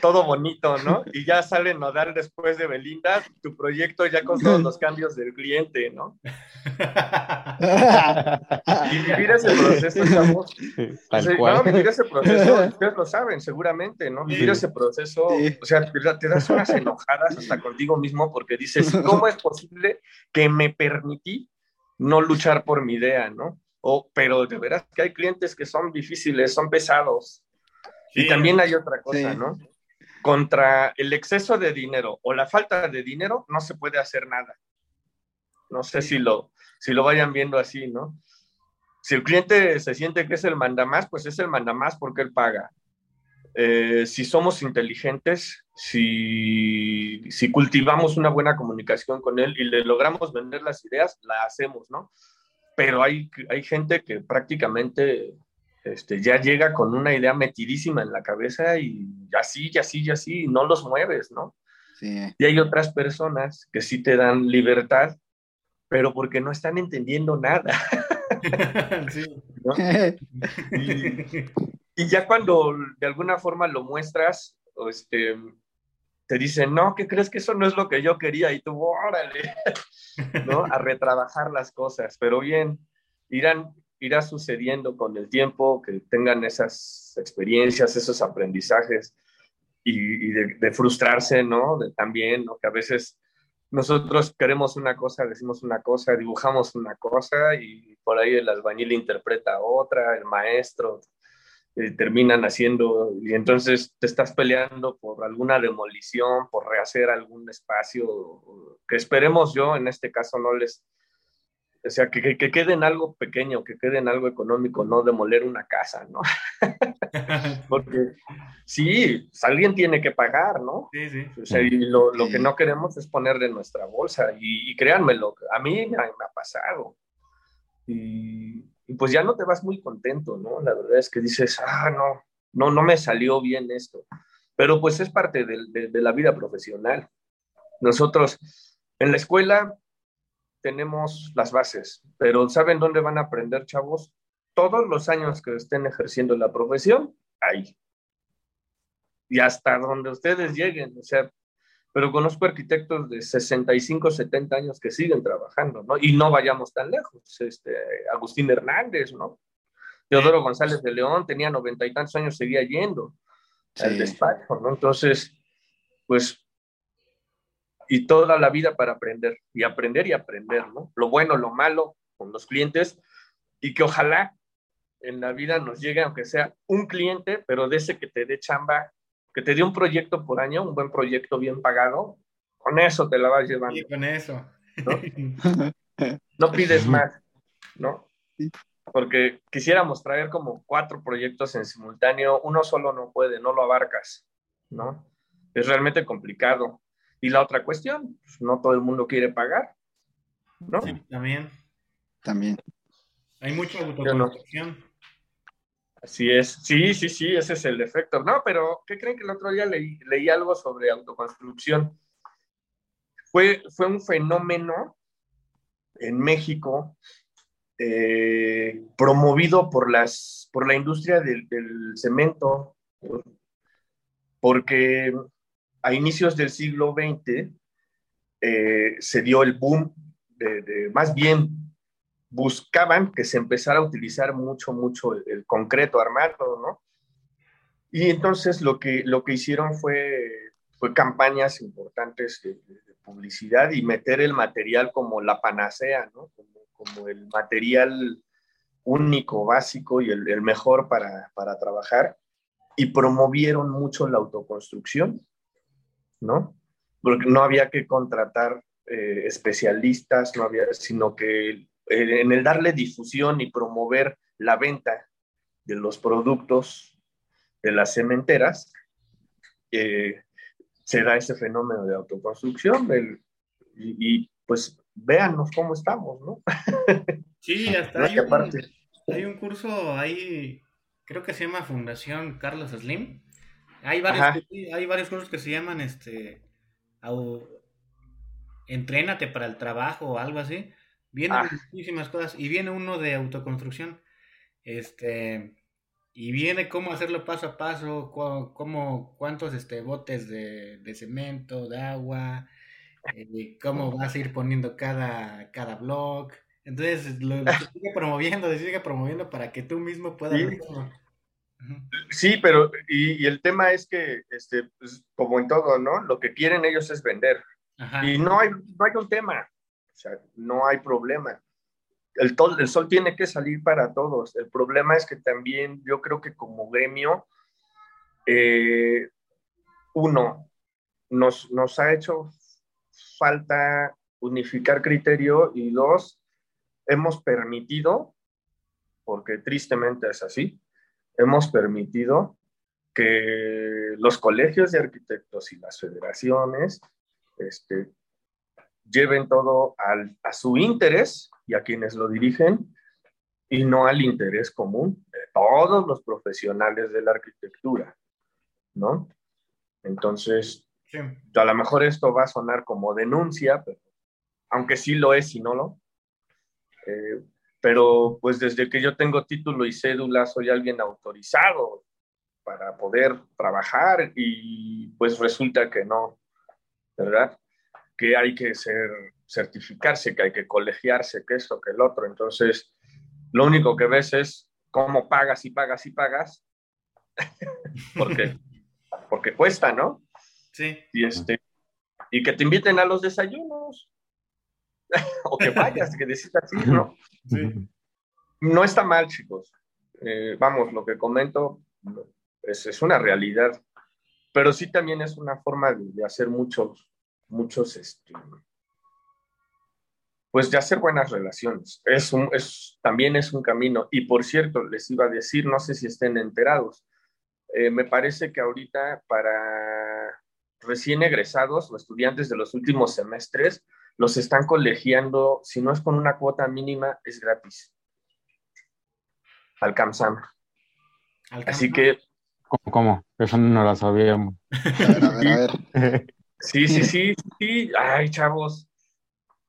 todo bonito, ¿no? Y ya sale Nodal después de Belinda, tu proyecto ya con todos los cambios del cliente, ¿no? y vivir ese proceso, estamos, no, vivir ese proceso, ustedes lo saben seguramente, ¿no? Vivir ese proceso, o sea, te das unas enojadas hasta contigo mismo porque dices, ¿cómo es posible que me permití no luchar por mi idea, ¿no? O, pero de veras que hay clientes que son difíciles, son pesados, y también hay otra cosa, ¿no? Contra el exceso de dinero o la falta de dinero no se puede hacer nada. No sé si lo, si lo vayan viendo así, ¿no? Si el cliente se siente que es el mandamás, pues es el mandamás porque él paga. Eh, si somos inteligentes, si, si cultivamos una buena comunicación con él y le logramos vender las ideas, la hacemos, ¿no? Pero hay, hay gente que prácticamente este, ya llega con una idea metidísima en la cabeza y así, y así, y así, y no los mueves, ¿no? Y hay otras personas que sí te dan libertad, pero porque no están entendiendo nada. y, ya cuando de alguna forma lo muestras, este, te dicen, no, ¿qué crees que eso no es lo que yo quería? Y tú, órale, ¿no? A retrabajar las cosas, pero bien, irán, irá sucediendo con el tiempo, que tengan esas experiencias, esos aprendizajes y, de, frustrarse, ¿no? También, ¿no? Que a veces nosotros queremos una cosa, decimos una cosa, dibujamos una cosa y por ahí el albañil interpreta otra, el maestro, eh, terminan haciendo, y entonces te estás peleando por alguna demolición, por rehacer algún espacio, que esperemos yo en este caso no les o sea, que, que, quede en algo pequeño, que quede en algo económico, no demoler una casa, ¿no? Porque sí, pues, alguien tiene que pagar, ¿no? Sí, sí. O sea, y lo, lo que no queremos es poner de nuestra bolsa. Y, y créanmelo, a mí me ha, pasado. Y, y, pues ya no te vas muy contento, ¿no? La verdad es que dices, ah, no, no, no me salió bien esto. Pero pues es parte de, de la vida profesional. Nosotros en la escuela tenemos las bases, pero ¿saben dónde van a aprender, chavos? Todos los años que estén ejerciendo la profesión, ahí. Y hasta donde ustedes lleguen, o sea, pero conozco arquitectos de 65, 70 años que siguen trabajando, ¿no? Y no vayamos tan lejos. Este, Agustín Hernández, ¿no? Teodoro González de León tenía noventa y tantos años, seguía yendo al despacho, ¿no? Entonces, pues y toda la vida para aprender y aprender y aprender, ¿no? Lo bueno, lo malo con los clientes y que ojalá en la vida nos llegue, aunque sea un cliente, pero de ese que te dé chamba, que te dé un proyecto por año, un buen proyecto bien pagado, con eso te la vas llevando. Y con eso. ¿no? no pides más, ¿no? Porque quisiéramos traer como cuatro proyectos en simultáneo, uno solo no puede, no lo abarcas, ¿no? Es realmente complicado. Y la otra cuestión, pues, no todo el mundo quiere pagar, ¿no? Sí, también. También. Hay mucha autoconstrucción. Así es, sí, sí, sí, ese es el defecto. No, pero ¿qué creen que el otro día leí, leí algo sobre autoconstrucción? Fue, fue un fenómeno en México eh, promovido por, las, por la industria del, del cemento, porque a inicios del siglo XX eh, se dio el boom de, más bien buscaban que se empezara a utilizar mucho, mucho el, concreto armado, ¿no? Y entonces lo que, lo que hicieron fue fue campañas importantes de, publicidad y meter el material como la panacea, ¿no? Como, el material único, básico y el, mejor para, para, trabajar. Y promovieron mucho la autoconstrucción, ¿no? Porque no había que contratar eh, especialistas, no había, sino que en el darle difusión y promover la venta de los productos de las cementeras, eh, se da ese fenómeno de autoconstrucción y, pues véanos cómo estamos, ¿no? Sí, hasta hay, un, hay un curso ahí, creo que se llama Fundación Carlos Slim. Hay varios, hay varios cursos que se llaman este Entrénate para el trabajo o algo así. Vienen ah. muchísimas cosas y viene uno de autoconstrucción. Este, y viene cómo hacerlo paso a paso, cómo, cuántos este, botes de, cemento, de agua, eh, cómo vas a ir poniendo cada, cada blog. Entonces, lo, sigue promoviendo, lo sigue promoviendo para que tú mismo puedas sí. Sí, pero y, el tema es que, este, pues, como en todo, ¿no? Lo que quieren ellos es vender. Y no hay, no hay un tema, o sea, no hay problema el, el, sol tiene que salir para todos. El problema es que también yo creo que como gremio, eh, uno, nos, nos ha hecho falta unificar criterio y dos, hemos permitido, porque tristemente es así, hemos permitido que los colegios de arquitectos y las federaciones este, lleven todo al, a su interés y a quienes lo dirigen y no al interés común de todos los profesionales de la arquitectura, ¿no? Entonces, a lo mejor esto va a sonar como denuncia, pero, aunque sí lo es y no lo. Eh, pero pues desde que yo tengo título y cédula soy alguien autorizado para poder trabajar y pues resulta que no, ¿verdad? Que hay que ser certificarse, que hay que colegiarse, que esto, que el otro. Entonces, lo único que ves es cómo pagas y pagas y pagas, porque, porque cuesta, ¿no? Sí. Y, este, y que te inviten a los desayunos, o que vayas, que decidas ir, ¿no? Sí. No está mal, chicos. Eh, vamos, lo que comento es, es, una realidad, pero sí también es una forma de, de hacer muchos, muchos, este, pues de hacer buenas relaciones. Es un, es, también es un camino. Y por cierto, les iba a decir, no sé si estén enterados, eh, me parece que ahorita para recién egresados o estudiantes de los últimos semestres, los están colegiando, si no es con una cuota mínima, es gratis. Al CAMSAM. Así que... ¿Cómo, ¿Cómo? Eso no lo sabíamos. A ver, a ver. Sí, sí, sí, sí. Ay, chavos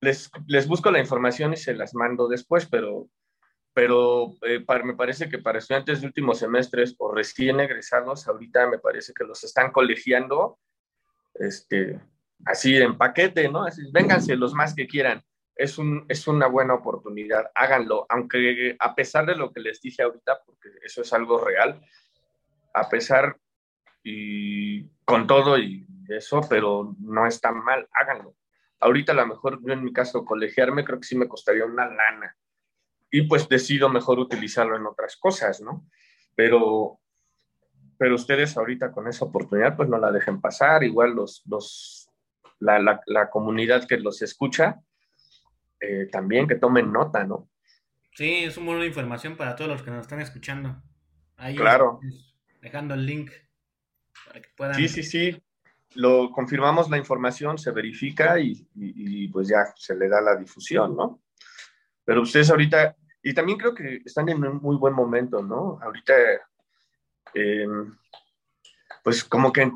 les, les busco la información y se las mando después, pero, pero eh, me parece que para estudiantes de últimos semestres o recién egresados, ahorita me parece que los están colegiando este, así en paquete, ¿no? Así, vénganse los más que quieran. Es, un, es una buena oportunidad, háganlo, aunque a pesar de lo que les dije ahorita, porque eso es algo real, a pesar y con todo y eso, pero no es tan mal, háganlo. Ahorita a lo mejor yo en mi caso colegiarme creo que sí me costaría una lana y pues decido mejor utilizarlo en otras cosas, ¿no? Pero, pero ustedes ahorita con esa oportunidad pues no la dejen pasar, igual los, los, la, la, comunidad que los escucha eh, también que tomen nota, ¿no? Sí, es un modo de información para todos los que nos están escuchando. Ahí claro. Dejando el link para que puedan. Sí, sí, sí lo confirmamos la información, se verifica y, pues ya se le da la difusión, ¿no? Pero ustedes ahorita, y también creo que están en un muy buen momento, ¿no? Ahorita, em, pues como que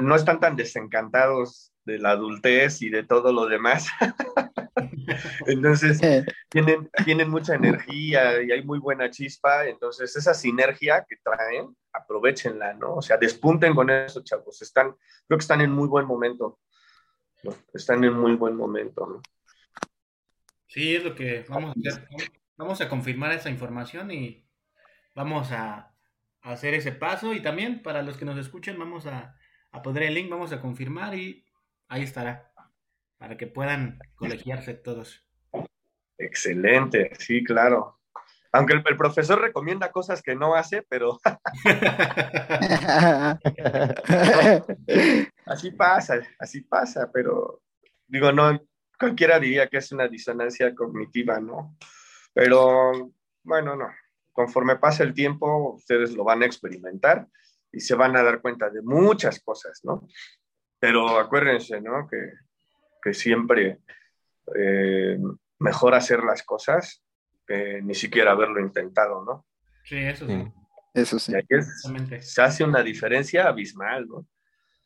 no están tan desencantados de la adultez y de todo lo demás. entonces, tienen, tienen mucha energía y hay muy buena chispa. Entonces, esa sinergia que traen, aprovechenla, ¿no? O sea, despunten con eso, chavos. Están, creo que están en muy buen momento. Están en muy buen momento, ¿no? Sí, es lo que vamos a hacer. Vamos a confirmar esa información y vamos a, hacer ese paso. Y también para los que nos escuchen, vamos a, a poner el link, vamos a confirmar y ahí estará, para que puedan colegiarse todos. Excelente, sí, claro. Aunque el, profesor recomienda cosas que no hace, pero así pasa, así pasa, pero digo, no, cualquiera diría que es una disonancia cognitiva, ¿no? Pero bueno, no, conforme pasa el tiempo, ustedes lo van a experimentar y se van a dar cuenta de muchas cosas, ¿no? Pero acuérdense, ¿no? Que, que siempre eh, mejor hacer las cosas ni siquiera haberlo intentado, ¿no? Sí, eso sí. Eso sí. se hace una diferencia abismal, ¿no?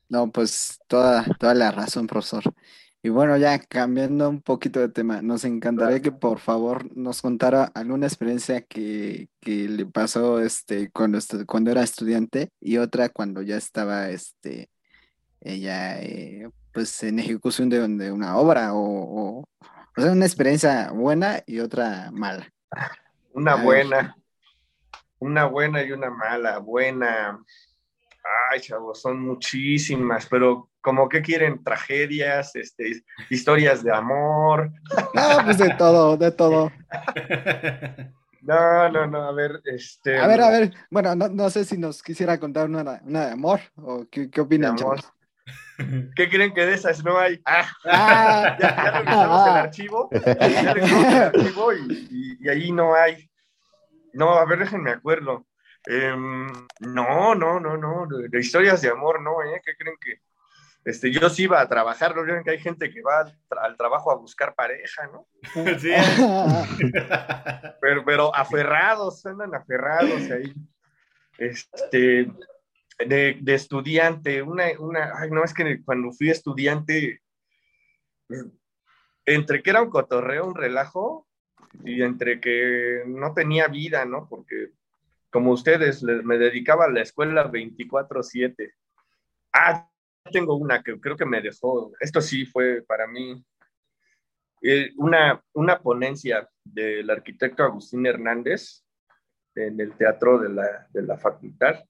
No, pues toda, toda la razón, profesor. Y bueno, ya cambiando un poquito de tema, nos encantaría que por favor nos contara alguna experiencia que, le pasó este, cuando, cuando era estudiante y otra cuando ya estaba este, ella eh, pues en ejecución de, de una obra o, o, o sea, una experiencia buena y otra mala. Una buena, una buena y una mala. Buena. Ay, chavos, son muchísimas, pero como que quieren tragedias, este, historias de amor. No, pues de todo, de todo. No, no, no, a ver, este. A ver, a ver, bueno, no, sé si nos quisiera contar una, una de amor o qué, qué opinan, chavos. ¿Qué creen que de esas no hay? Ah, ah. ya, ya, revisamos el archivo, ya revisamos el archivo y, y, ahí no hay. No, a ver, déjenme acuerdo. Em, no, no, no, no, de, historias de amor, no, ¿eh? ¿Qué creen que? Este, yo sí iba a trabajar, ¿no? Creen que hay gente que va al, trabajo a buscar pareja, ¿no? Sí. pero, pero aferrados, andan aferrados ahí. Este, de, estudiante, una, una, ay, no, es que cuando fui estudiante, entre que era un cotorreo, un relajo, y entre que no tenía vida, ¿no? Porque como ustedes, me dedicaba a la escuela 24/7. Ah, tengo una que creo que me dejó, esto sí fue para mí eh, una, una ponencia del arquitecto Agustín Hernández en el teatro de la, de la facultad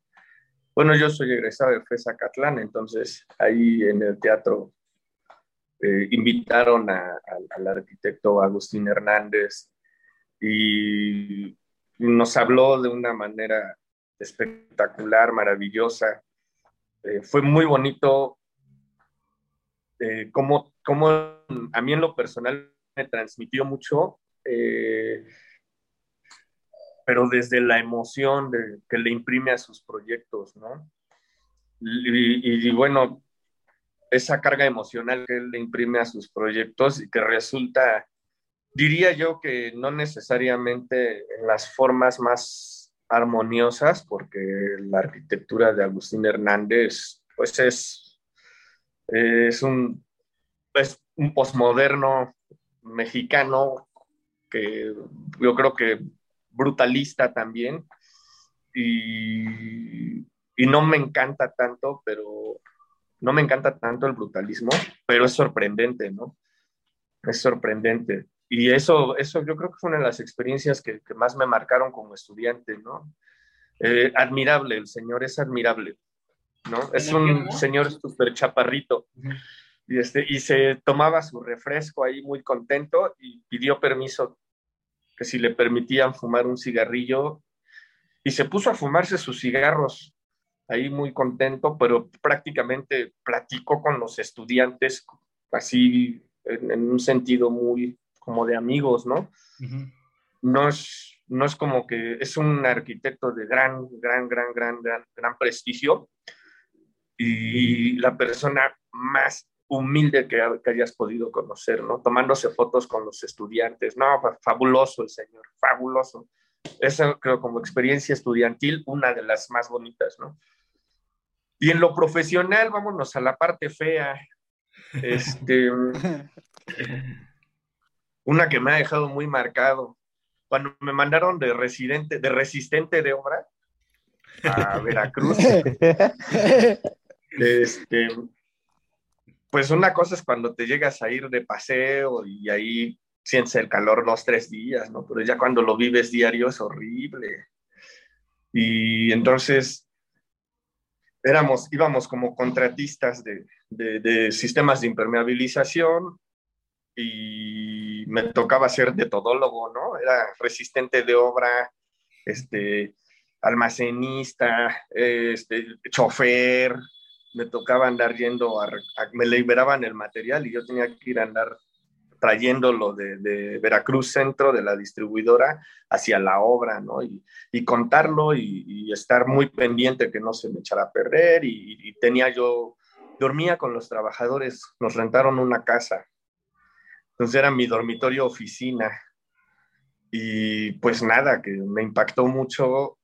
bueno, yo soy egresado de FESA Catlán, entonces ahí en el teatro eh, invitaron al arquitecto Agustín Hernández y nos habló de una manera espectacular, maravillosa. Eh, fue muy bonito eh, como, a mí en lo personal me transmitió mucho pero desde la emoción que le imprime a sus proyectos, ¿no? Y, bueno, esa carga emocional que él le imprime a sus proyectos y que resulta, diría yo que no necesariamente en las formas más armoniosas, porque la arquitectura de Agustín Hernández, pues es, es un, es un posmoderno mexicano que yo creo que brutalista también. Y, no me encanta tanto, pero no me encanta tanto el brutalismo, pero es sorprendente, ¿no? Es sorprendente. Y eso, eso yo creo que fue una de las experiencias que, más me marcaron como estudiante, ¿no? Eh, admirable, el señor es admirable, ¿no? Es un señor súper chaparrito. Y, este, y se tomaba su refresco ahí muy contento y pidió permiso que si le permitían fumar un cigarrillo y se puso a fumarse sus cigarros ahí muy contento, pero prácticamente platicó con los estudiantes así en, un sentido muy como de amigos, ¿no? No es, no es como que es un arquitecto de gran, gran, gran, gran, gran, gran prestigio y la persona más humilde que, hayas podido conocer, ¿no? Tomándose fotos con los estudiantes, no, fabuloso el señor, fabuloso. Esa creo como experiencia estudiantil, una de las más bonitas, ¿no? Y en lo profesional, vámonos a la parte fea. Este, una que me ha dejado muy marcado. Cuando me mandaron de residente, de resistente de obra a Veracruz, este, pues una cosa es cuando te llegas a ir de paseo y ahí sientes el calor dos, tres días, ¿no? Pero ya cuando lo vives diario es horrible. Y entonces, éramos, íbamos como contratistas de, de, sistemas de impermeabilización y me tocaba ser de todólogo, ¿no? Era resistente de obra, este, almacenista, este, chofer, me tocaba andar yendo, a, me liberaban el material y yo tenía que ir a andar trayéndolo de, Veracruz Centro, de la distribuidora, hacia la obra, ¿no? Y, y contarlo y, estar muy pendiente que no se me echara a perder. Y, tenía yo, dormía con los trabajadores, nos rentaron una casa. Entonces era mi dormitorio oficina. Y pues nada, que me impactó mucho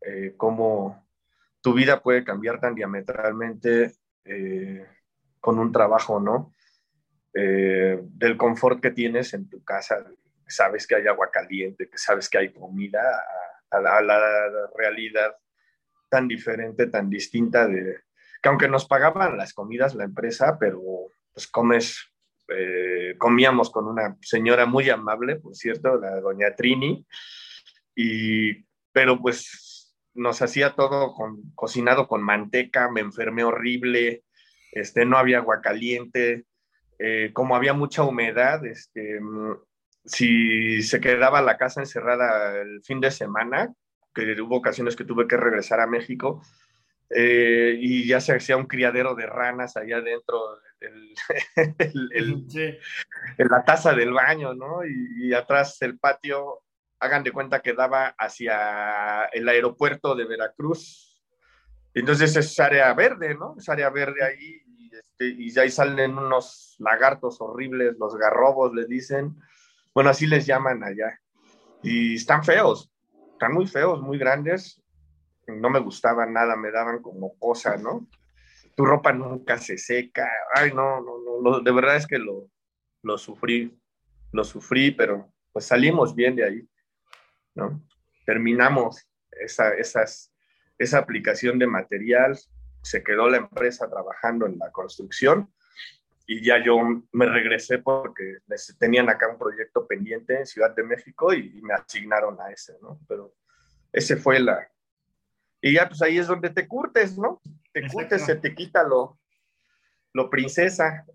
eh, cómo tu vida puede cambiar tan diametralmente eh, con un trabajo, ¿no? Eh, del confort que tienes en tu casa, sabes que hay agua caliente, que sabes que hay comida, a, la, realidad tan diferente, tan distinta de que aunque nos pagaban las comidas la empresa, pero pues comes, eh, comíamos con una señora muy amable, por cierto, la doña Trini, y, pero pues nos hacía todo cocinado con manteca, me enfermé horrible, este, no había agua caliente, eh, como había mucha humedad, este, si se quedaba la casa encerrada el fin de semana, que hubo ocasiones que tuve que regresar a México, eh, y ya se hacía un criadero de ranas allá dentro del, en la taza del baño, ¿no? Y, y, atrás el patio, hagan de cuenta que daba hacia el aeropuerto de Veracruz. Entonces es área verde, ¿no? Es área verde ahí este, y ahí salen unos lagartos horribles, los garrobos le dicen, bueno, así les llaman allá. Y están feos, están muy feos, muy grandes. No me gustaban nada, me daban como cosa, ¿no? Tu ropa nunca se seca. Ay, no, no, no, de verdad es que lo, lo sufrí, lo sufrí, pero pues salimos bien de ahí, ¿no? Terminamos esa, esas, esa aplicación de material, se quedó la empresa trabajando en la construcción y ya yo me regresé porque tenían acá un proyecto pendiente en Ciudad de México y, me asignaron a ese, ¿no? Pero ese fue la... Y ya pues ahí es donde te curtes, ¿no? Te curtes, se te quita lo, lo princesa.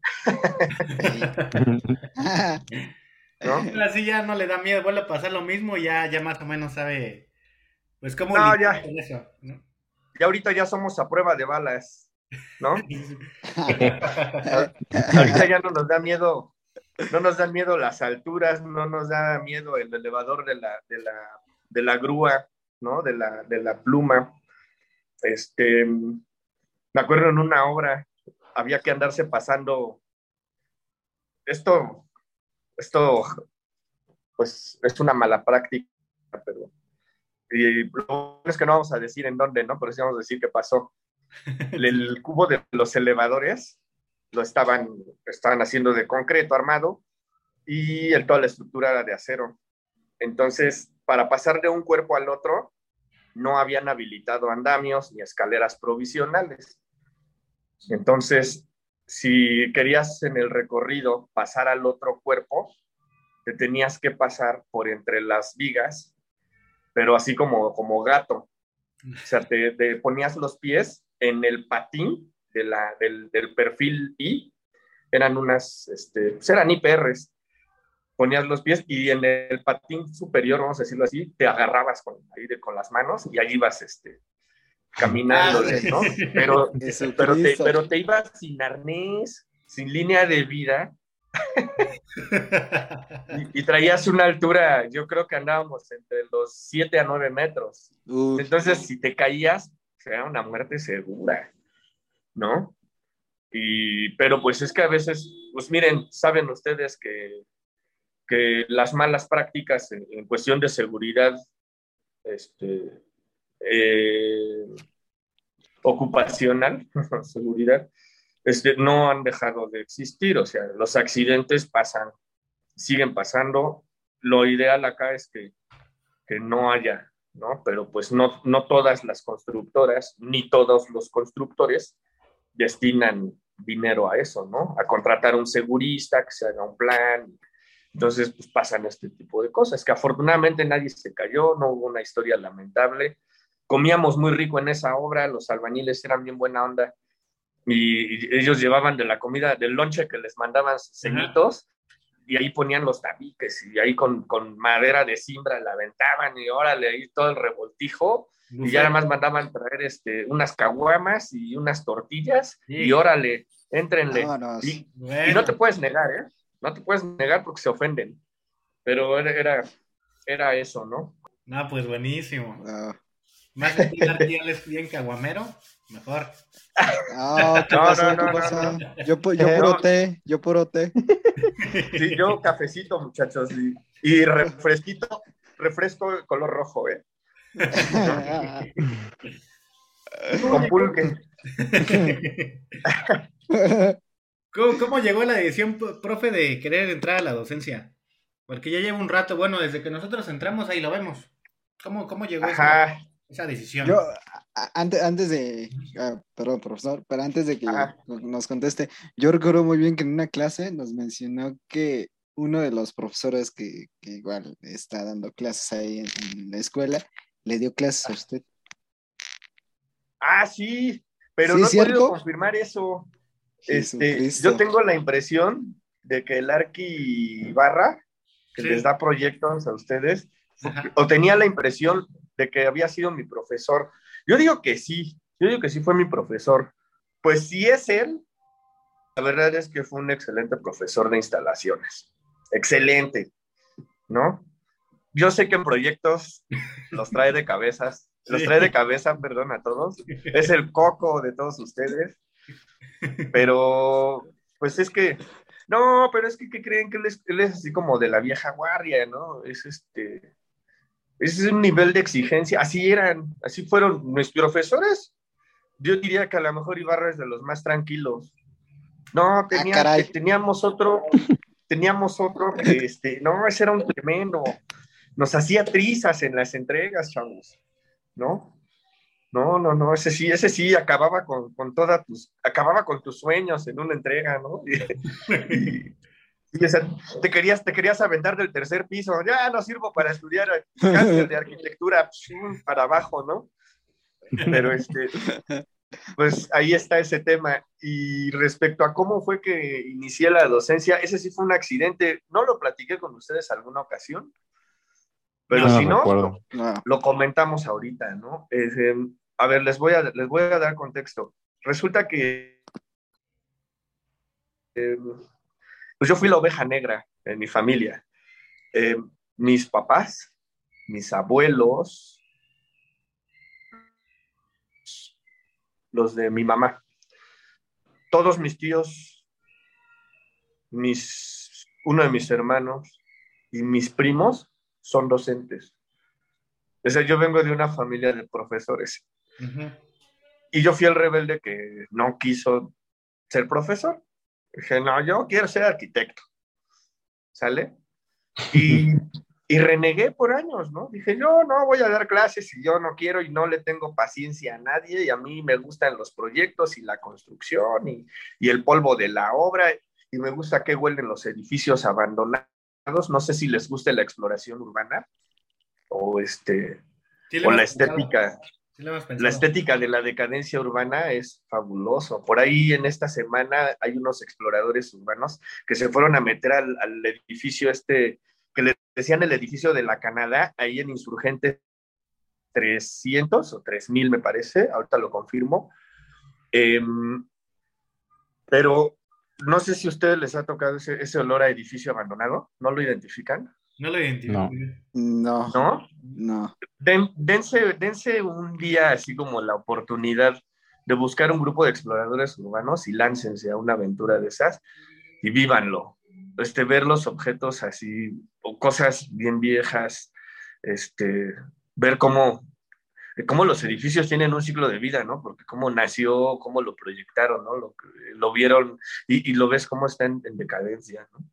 ¿No? Así ya no le da miedo, vuelve a pasar lo mismo, ya, ya más o menos sabe, pues cómo no, ya. eso, ¿no? y ahorita ya somos a prueba de balas, ¿no? ahorita ya no nos da miedo, no nos da miedo las alturas, no nos da miedo el elevador de la, de la, de la grúa, ¿no? De la, de la pluma. Este, me acuerdo en una obra, había que andarse pasando, esto, esto, pues es una mala práctica, pero y lo es que no vamos a decir en dónde, ¿no? Pero sí vamos a decir qué pasó. El cubo de los elevadores lo estaban, estaban haciendo de concreto armado y el, toda la estructura era de acero. Entonces, para pasar de un cuerpo al otro, no habían habilitado andamios ni escaleras provisionales. Entonces, si querías en el recorrido pasar al otro cuerpo, te tenías que pasar por entre las vigas pero así como, como gato. O sea, te, ponías los pies en el patín del, del, perfil I, eran unas, este, pues eran IPRs, ponías los pies y en el patín superior, vamos a decirlo así, te agarrabas con, con las manos y ahí ibas este, caminando, ¿no? Pero, pero, te, pero te ibas sin arnés, sin línea de vida, y, traías una altura, yo creo que andábamos entre los 7 a 9 metros. Entonces, si te caías, era una muerte segura, ¿no? Y, pero pues es que a veces, pues miren, saben ustedes que, que las malas prácticas en, cuestión de seguridad, este, eh, ocupacional, seguridad, este, no han dejado de existir, o sea, los accidentes pasan, siguen pasando. Lo ideal acá es que, que no haya, ¿no? Pero pues no, no todas las constructoras, ni todos los constructores destinan dinero a eso, ¿no? A contratar un segurista, que se haga un plan. Entonces, pues pasan este tipo de cosas, que afortunadamente nadie se cayó, no hubo una historia lamentable, comíamos muy rico en esa obra, los albañiles eran bien buena onda y ellos llevaban de la comida, del lonche que les mandaban ceñitos y ahí ponían los tabiques y ahí con, con, madera de cimbra la aventaban y órale, ahí todo el revoltijo. Y ya además mandaban traer este, unas caguamas y unas tortillas y órale, éntrenle. Y, y, no te puedes negar, ¿eh? No te puedes negar porque se ofenden, pero era, era, era eso, ¿no? No, pues buenísimo. Más de es bien caguamero, mejor. no, no, no, Yo, yo puro té, yo puro té. Sí, yo cafecito, muchachos, y, y refresquito, refresco color rojo, ¿eh? Con pulque. ¿Cómo, ¿Cómo, llegó la decisión, profe, de querer entrar a la docencia? Porque ya lleva un rato, bueno, desde que nosotros entramos ahí lo vemos. ¿Cómo, cómo llegó esa, esa, decisión? Yo, antes, antes de, ah, perdón, profesor, pero antes de que nos conteste, yo recuerdo muy bien que en una clase nos mencionó que uno de los profesores que, que igual está dando clases ahí en, la escuela, le dio clases a usted. Ah, sí, pero no he podido confirmar eso. Este, yo tengo la impresión de que el Arqui Barra, que les da proyectos a ustedes, o tenía la impresión de que había sido mi profesor. Yo digo que sí, yo digo que sí fue mi profesor. Pues si es él, la verdad es que fue un excelente profesor de instalaciones. Excelente, ¿no? Yo sé que en proyectos los trae de cabezas, los trae de cabeza, perdón a todos. Es el coco de todos ustedes. Pero, pues es que, no, pero es que, ¿qué creen que él es, él es así como de la vieja guardia, ¿no? Es este, ese es un nivel de exigencia. Así eran, así fueron nuestros profesores. Yo diría que a lo mejor Ibarra es de los más tranquilos. No, ah, teníamos otro, teníamos otro que, este, no, ese era un tremendo. Nos hacía trizas en las entregas, chavos, ¿no? No, no, no, ese sí, ese sí acababa con, con toda tus, acababa con tus sueños en una entrega, ¿no? y, te querías, te querías aventar del tercer piso, ya no sirvo para estudiar de arquitectura para abajo, ¿no? Pero este, pues ahí está ese tema. Y respecto a cómo fue que inicié la docencia, ese sí fue un accidente. No lo platiqué con ustedes alguna ocasión, pero si no, lo, comentamos ahorita, ¿no? A ver, les voy a, les voy a dar contexto. Resulta que em, pues yo fui la oveja negra en mi familia. Eh, mis papás, mis abuelos, los de mi mamá, todos mis tíos, mis, uno de mis hermanos y mis primos son docentes. O sea, yo vengo de una familia de profesores. Y yo fui el rebelde que no quiso ser profesor. Dije, no, yo quiero ser arquitecto. ¿Sale? Y, y, renegué por años, ¿no? Dije, yo no voy a dar clases y yo no quiero y no le tengo paciencia a nadie y a mí me gustan los proyectos y la construcción y, y el polvo de la obra y me gusta que huelen los edificios abandonados. No sé si les gusta la exploración urbana o este o la estética. La estética de la decadencia urbana es fabuloso. Por ahí en esta semana hay unos exploradores urbanos que se fueron a meter al, edificio este, que le decían el edificio de la Canadá, ahí en Insurgente 300 o 3000 me parece, ahorita lo confirmo. Em, pero no sé si a ustedes les ha tocado ese, ese olor a edificio abandonado, ¿no lo identifican? No lo identifico. No. ¿No? No. dense, dense un día así como la oportunidad de buscar un grupo de exploradores urbanos y láncense a una aventura de esas y vívanlo. Este, ver los objetos así, o cosas bien viejas, este, ver cómo, cómo los edificios tienen un ciclo de vida, ¿no? Porque cómo nació, cómo lo proyectaron, ¿no? Lo, lo vieron y, y, lo ves cómo está en, en decadencia, ¿no?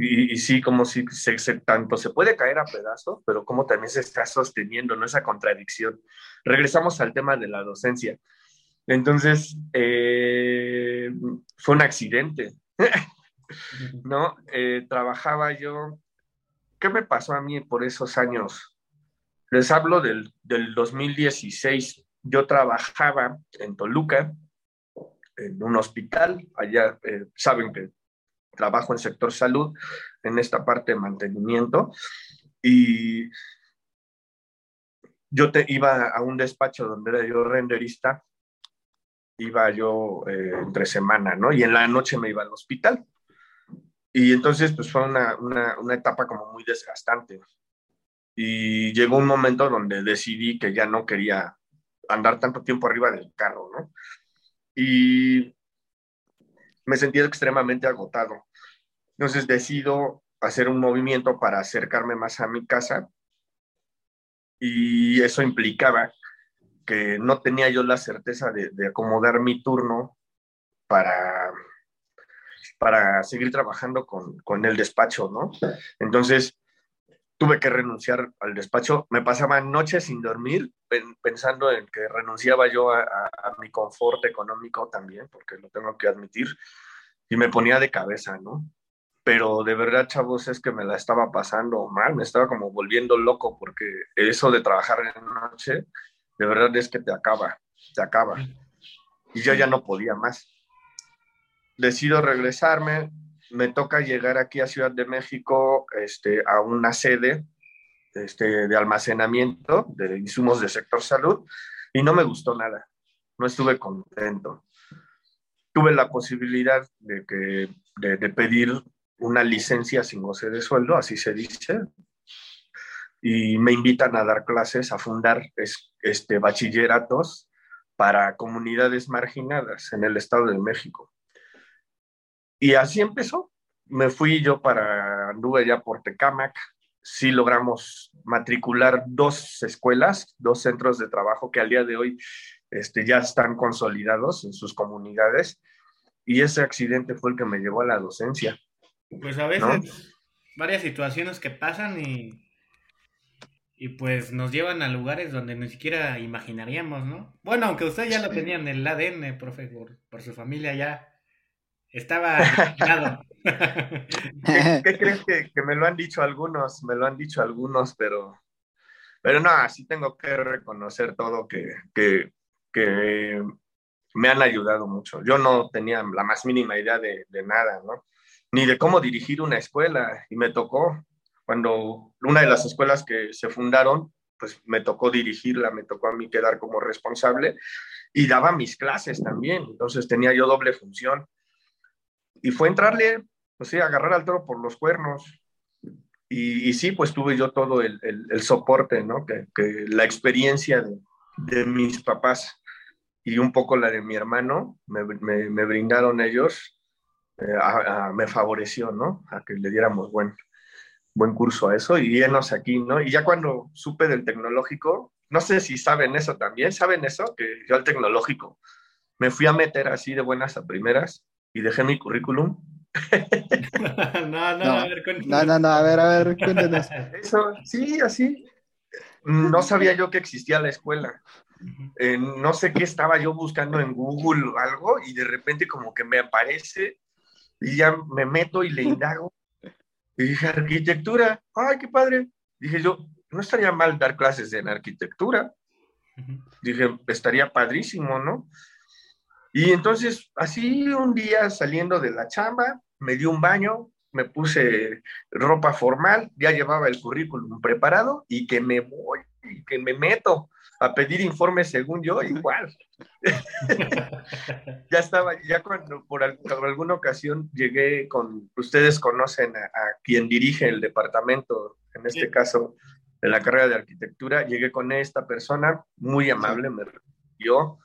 Y, sí, como si se, tanto se puede caer a pedazos, pero como también se está sosteniendo, ¿no? Esa contradicción. Regresamos al tema de la docencia. Entonces, eh, fue un accidente, ¿no? Eh, trabajaba yo, ¿qué me pasó a mí por esos años? les hablo del, del 2016. Yo trabajaba en Toluca, en un hospital, allá eh, saben que trabajo en sector salud, en esta parte de mantenimiento, y yo te, iba a un despacho donde era yo renderista, iba yo eh, entre semana, ¿no? Y en la noche me iba al hospital. Y entonces, pues fue una, una, una etapa como muy desgastante. Y llegó un momento donde decidí que ya no quería andar tanto tiempo arriba del carro, ¿no? Y me sentí extremadamente agotado. Entonces decido hacer un movimiento para acercarme más a mi casa y eso implicaba que no tenía yo la certeza de, acomodar mi turno para, para seguir trabajando con, con, el despacho, ¿no? Entonces tuve que renunciar al despacho. Me pasaba noches sin dormir pensando en que renunciaba yo a, a, mi confort económico también, porque lo tengo que admitir, y me ponía de cabeza, ¿no? Pero de verdad, chavos, es que me la estaba pasando mal, me estaba como volviendo loco, porque eso de trabajar en la noche, de verdad es que te acaba, te acaba. Y yo ya no podía más. Decido regresarme, me toca llegar aquí a Ciudad de México este, a una sede este, de almacenamiento de insumos de sector salud y no me gustó nada, no estuve contento. Tuve la posibilidad de, que, de, de pedir una licencia sin goce de sueldo, así se dice, y me invitan a dar clases, a fundar este, bachilleratos para comunidades marginadas en el Estado de México. Y así empezó. Me fui yo para, anduve ya por Tecámac, sí logramos matricular dos escuelas, dos centros de trabajo que al día de hoy este, ya están consolidados en sus comunidades. Y ese accidente fue el que me llevó a la docencia. Pues a veces varias situaciones que pasan y, y pues nos llevan a lugares donde ni siquiera imaginaríamos, ¿no? Bueno, aunque usted ya lo tenía en el ADN, profe, por, su familia ya estaba ¿Qué, ¿Qué, crees que, que, me lo han dicho algunos? Me lo han dicho algunos, pero, pero no, así tengo que reconocer todo que, que, que me han ayudado mucho. Yo no tenía la más mínima idea de, de nada, ¿no? Ni de cómo dirigir una escuela. Y me tocó, cuando una de las escuelas que se fundaron, pues me tocó dirigirla, me tocó a mí quedar como responsable y daba mis clases también. Entonces tenía yo doble función. Y fue entrarle, pues sí, agarrar al toro por los cuernos. Y, sí, pues tuve yo todo el, el, soporte, ¿no? Que, que la experiencia de, de, mis papás y un poco la de mi hermano me, me, me brindaron ellos eh, me favoreció, ¿no? A que le diéramos buen, buen curso a eso y llenos aquí, ¿no? Y ya cuando supe del tecnológico, no sé si saben eso también, ¿saben eso? Que yo al tecnológico me fui a meter así de buenas a primeras y dejé mi currículum. no, no, a ver, no, no, no, a ver, a ver, cuéntanos. Eso, sí, así. No sabía yo que existía la escuela. Eh, no sé qué estaba yo buscando en Google o algo y de repente como que me aparece y ya me meto y le indago. Y dije, arquitectura, ay, qué padre. Dije yo, no estaría mal dar clases en arquitectura. Dije, estaría padrísimo, ¿no? Y entonces, así un día saliendo de la chamba, me di un baño, me puse ropa formal, ya llevaba el currículum preparado y que me voy, y que me meto a pedir informes según yo, igual. ya estaba, ya cuando por, alguna ocasión llegué con, ustedes conocen a, quien dirige el departamento, en este caso de la carrera de arquitectura, llegué con esta persona, muy amable, me dio,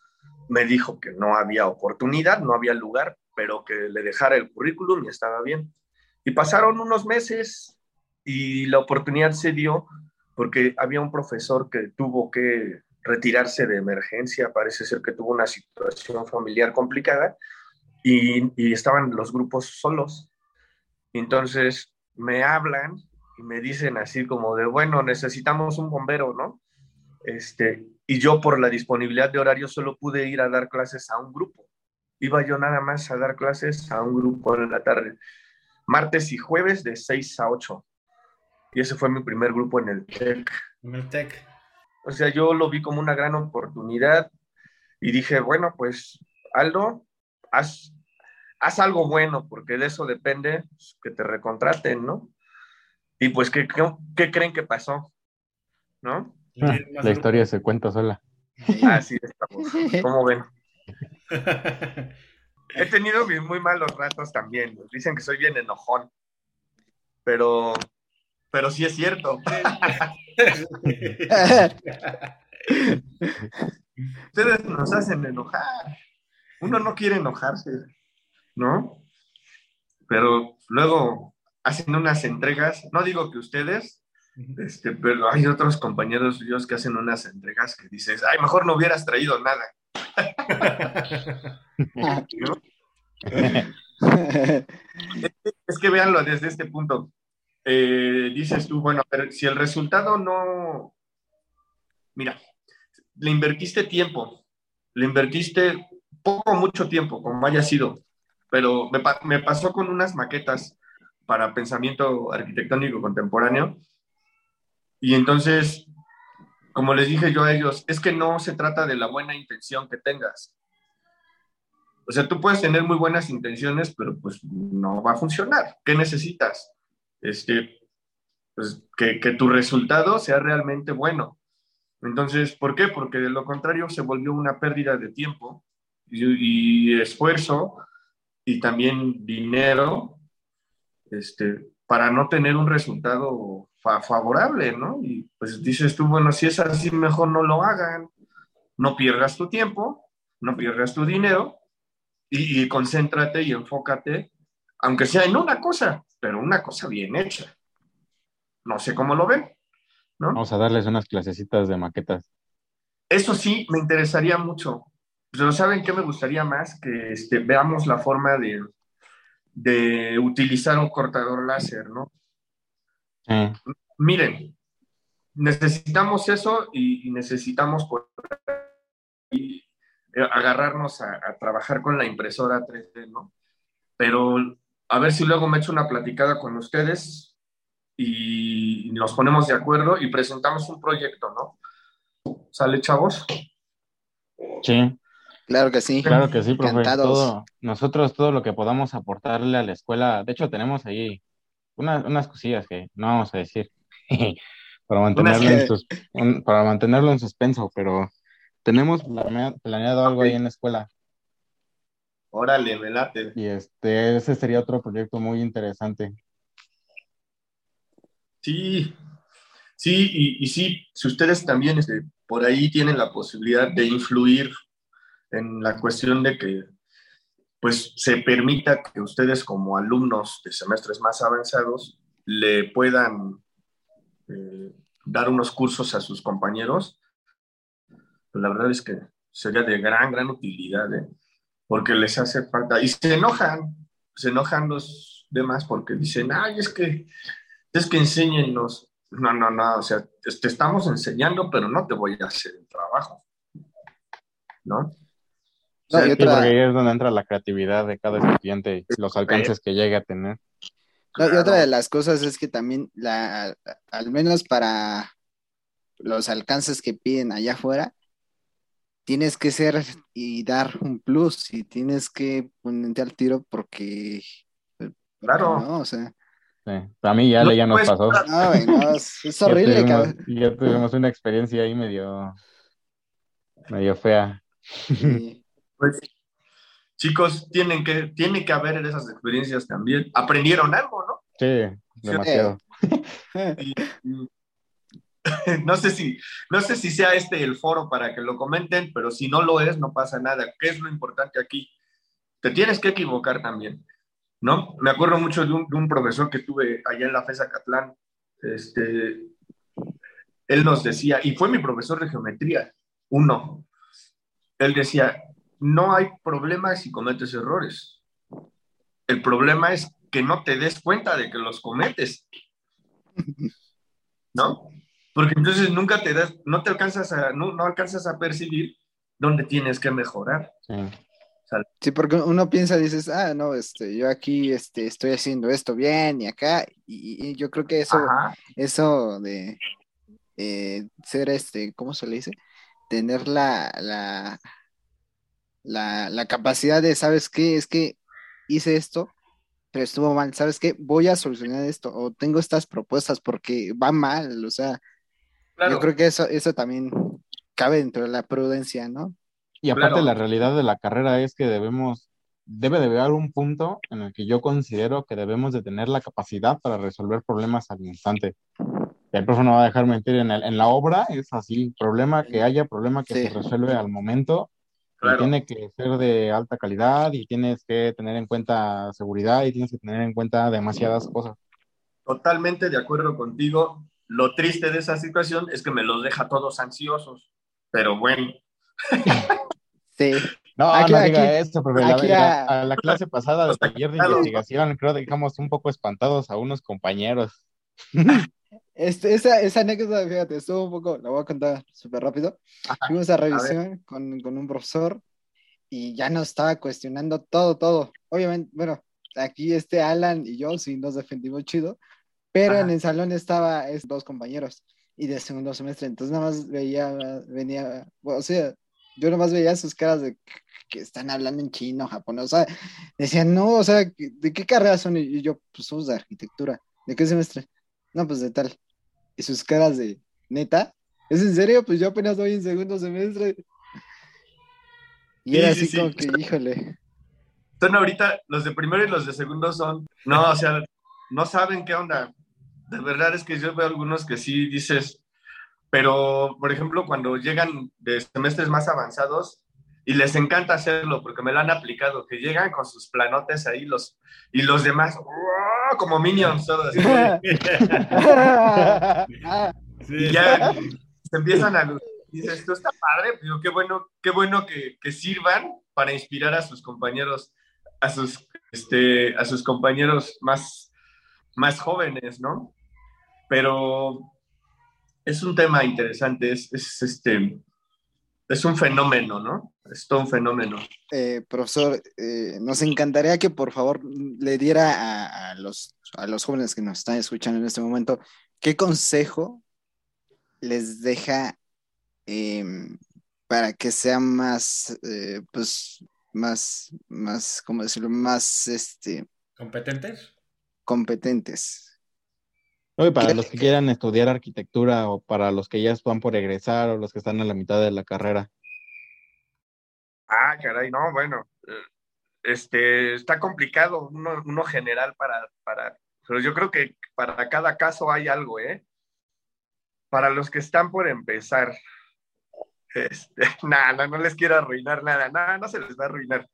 me dijo que no había oportunidad, no había lugar, pero que le dejara el currículum y estaba bien. Y pasaron unos meses y la oportunidad se dio porque había un profesor que tuvo que retirarse de emergencia, parece ser que tuvo una situación familiar complicada y, estaban los grupos solos. Entonces me hablan y me dicen así como de, bueno, necesitamos un bombero, ¿no? Este, y yo por la disponibilidad de horario solo pude ir a dar clases a un grupo. Iba yo nada más a dar clases a un grupo en la tarde, martes y jueves de 6 a 8. Y ese fue mi primer grupo en el TEC. En el TEC. O sea, yo lo vi como una gran oportunidad y dije, bueno, pues Aldo, haz, haz algo bueno, porque de eso depende pues, que te recontraten, ¿no? Y pues, ¿qué, qué, creen que pasó? ¿No? La historia se cuenta sola. Así estamos. ¿Cómo ven? He tenido muy malos ratos también. Dicen que soy bien enojón. Pero, pero sí es cierto. Ustedes nos hacen enojar. Uno no quiere enojarse, ¿no? Pero luego hacen unas entregas, no digo que ustedes, este, pero hay otros compañeros suyos que hacen unas entregas que dices, ay, mejor no hubieras traído nada. es que véanlo desde este punto. Eh, dices tú, bueno, si el resultado no, mira, le invertiste tiempo, le invertiste poco mucho tiempo, como haya sido, pero me, me pasó con unas maquetas para pensamiento arquitectónico contemporáneo y entonces, como les dije yo a ellos, es que no se trata de la buena intención que tengas. O sea, tú puedes tener muy buenas intenciones, pero pues no va a funcionar. ¿Qué necesitas? Este, pues que, que tu resultado sea realmente bueno. Entonces, ¿por qué? Porque de lo contrario se volvió una pérdida de tiempo y, esfuerzo y también dinero este, para no tener un resultado favorable, ¿no? Y pues dices tú, bueno, si es así, mejor no lo hagan, no pierdas tu tiempo, no pierdas tu dinero y, y concéntrate y enfócate, aunque sea en una cosa, pero una cosa bien hecha. No sé cómo lo ven. Vamos a darles unas clasecitas de maquetas. Eso sí, me interesaría mucho. Pero ¿saben qué me gustaría más? Que este, veamos la forma de, de utilizar un cortador láser, ¿no? Miren, necesitamos eso y, necesitamos agarrarnos a, a, trabajar con la impresora 3D, ¿no? Pero a ver si luego me echo una platicada con ustedes y nos ponemos de acuerdo y presentamos un proyecto, ¿no? ¿Sale, chavos? Sí. Claro que sí. Claro que sí, profe. nosotros todo lo que podamos aportarle a la escuela, de hecho tenemos ahí unas, unas cosillas que no vamos a decir para, mantenerlo en para mantenerlo en suspenso, pero tenemos planeado, algo ahí en la escuela. Órale, me late. Y este, ese sería otro proyecto muy interesante. Sí, sí, y, sí, si ustedes también este, por ahí tienen la posibilidad de influir en la cuestión de que pues se permita que ustedes como alumnos de semestres más avanzados le puedan eh, dar unos cursos a sus compañeros, pues la verdad es que sería de gran, gran utilidad, ¿eh? Porque les hace falta, y se enojan, se enojan los demás porque dicen, ay, es que es que enséñenos. No, no, no, o sea, te, estamos enseñando, pero no te voy a hacer el trabajo. ¿No? Sí, porque ahí es donde entra la creatividad de cada estudiante y los alcances que llegue a tener. y otra de las cosas es que también, la, al menos para los alcances que piden allá afuera, tienes que ser y dar un plus y tienes que ponerte al tiro porque, claro, ¿no? o sea, a mí ya, ya nos pasó. es, horrible, ya Ya tuvimos una experiencia ahí medio, medio fea. Pues, chicos, tienen que, tiene que haber esas experiencias también. Aprendieron algo, ¿no? Sí, demasiado. no sé si, no sé si sea este el foro para que lo comenten, pero si no lo es, no pasa nada. ¿Qué es lo importante aquí? Te tienes que equivocar también. ¿no? Me acuerdo mucho de un, profesor que tuve allá en la FESA Catlán, este, él nos decía, y fue mi profesor de geometría, uno, él decía, no hay problema si cometes errores. El problema es que no te des cuenta de que los cometes. ¿No? Porque entonces nunca te das, no te alcanzas a, no, no alcanzas a percibir dónde tienes que mejorar. Sí. Sí, porque uno piensa, dices, ah, no, este, yo aquí este, estoy haciendo esto bien y acá, y, yo creo que eso, eso de, eh, ser este, ¿cómo se le dice? Tener la, la, la, la capacidad de, ¿sabes qué? Es que hice esto, pero estuvo mal, ¿sabes qué? Voy a solucionar esto, o tengo estas propuestas porque va mal, o sea, yo creo que eso, eso también cabe dentro de la prudencia, ¿no? Y aparte la realidad de la carrera es que debemos, debe de haber un punto en el que yo considero que debemos de tener la capacidad para resolver problemas al instante. El profe no va a dejar mentir, en, el, en la obra es así, problema que haya, problema que se resuelve al momento, tiene que ser de alta calidad y tienes que tener en cuenta seguridad y tienes que tener en cuenta demasiadas cosas. Totalmente de acuerdo contigo. Lo triste de esa situación es que me los deja todos ansiosos, pero bueno. Sí. No, aquí, no diga eso, pero la, a... la, clase pasada de taller de investigación creo que dejamos un poco espantados a unos compañeros. Este, esa, esa anécdota, fíjate, estuvo un poco, la voy a contar súper rápido. Fuimos a revisión con, con, un profesor y ya nos estaba cuestionando todo, todo. Obviamente, bueno, aquí este Alan y yo sí nos defendimos chido, pero en el salón estaba es, dos compañeros y de segundo semestre, entonces nada más veía, venía, o sea, yo nada más veía sus caras de que están hablando en chino, japonés, o sea, decían, no, o sea, ¿de qué carrera son? Y yo, pues somos de arquitectura. ¿De qué semestre? No, pues de tal. Y sus caras de, neta, ¿es en serio? Pues yo apenas voy en segundo semestre. Y era así como que, híjole. Son ahorita, los de primero y los de segundo son, no, o sea, no saben qué onda. De verdad es que yo veo algunos que sí dices, pero por ejemplo, cuando llegan de semestres más avanzados, y les encanta hacerlo porque me lo han aplicado, que llegan con sus planotes ahí los, y los demás, como minions, todos. Y ya se empiezan a... Dices, esto está padre, digo, qué bueno, qué bueno que, que, sirvan para inspirar a sus compañeros, a sus, este, a sus compañeros más, más jóvenes, ¿no? Pero es un tema interesante, es, es este, es un fenómeno, ¿no? Es todo un fenómeno. Eh, profesor, eh, nos encantaría que por favor le diera a, los, a los jóvenes que nos están escuchando en este momento, ¿qué consejo les deja em, para que sean más, eh, pues, más, más, ¿cómo decirlo? Más, este... ¿Competentes? Competentes. Para los que quieran estudiar arquitectura o para los que ya están por egresar o los que están en la mitad de la carrera. Ah, caray, no, bueno, este, está complicado uno, general para, para, pero yo creo que para cada caso hay algo, ¿eh? Para los que están por empezar, este, nada, no, les quiero arruinar nada, nada, no se les va a arruinar.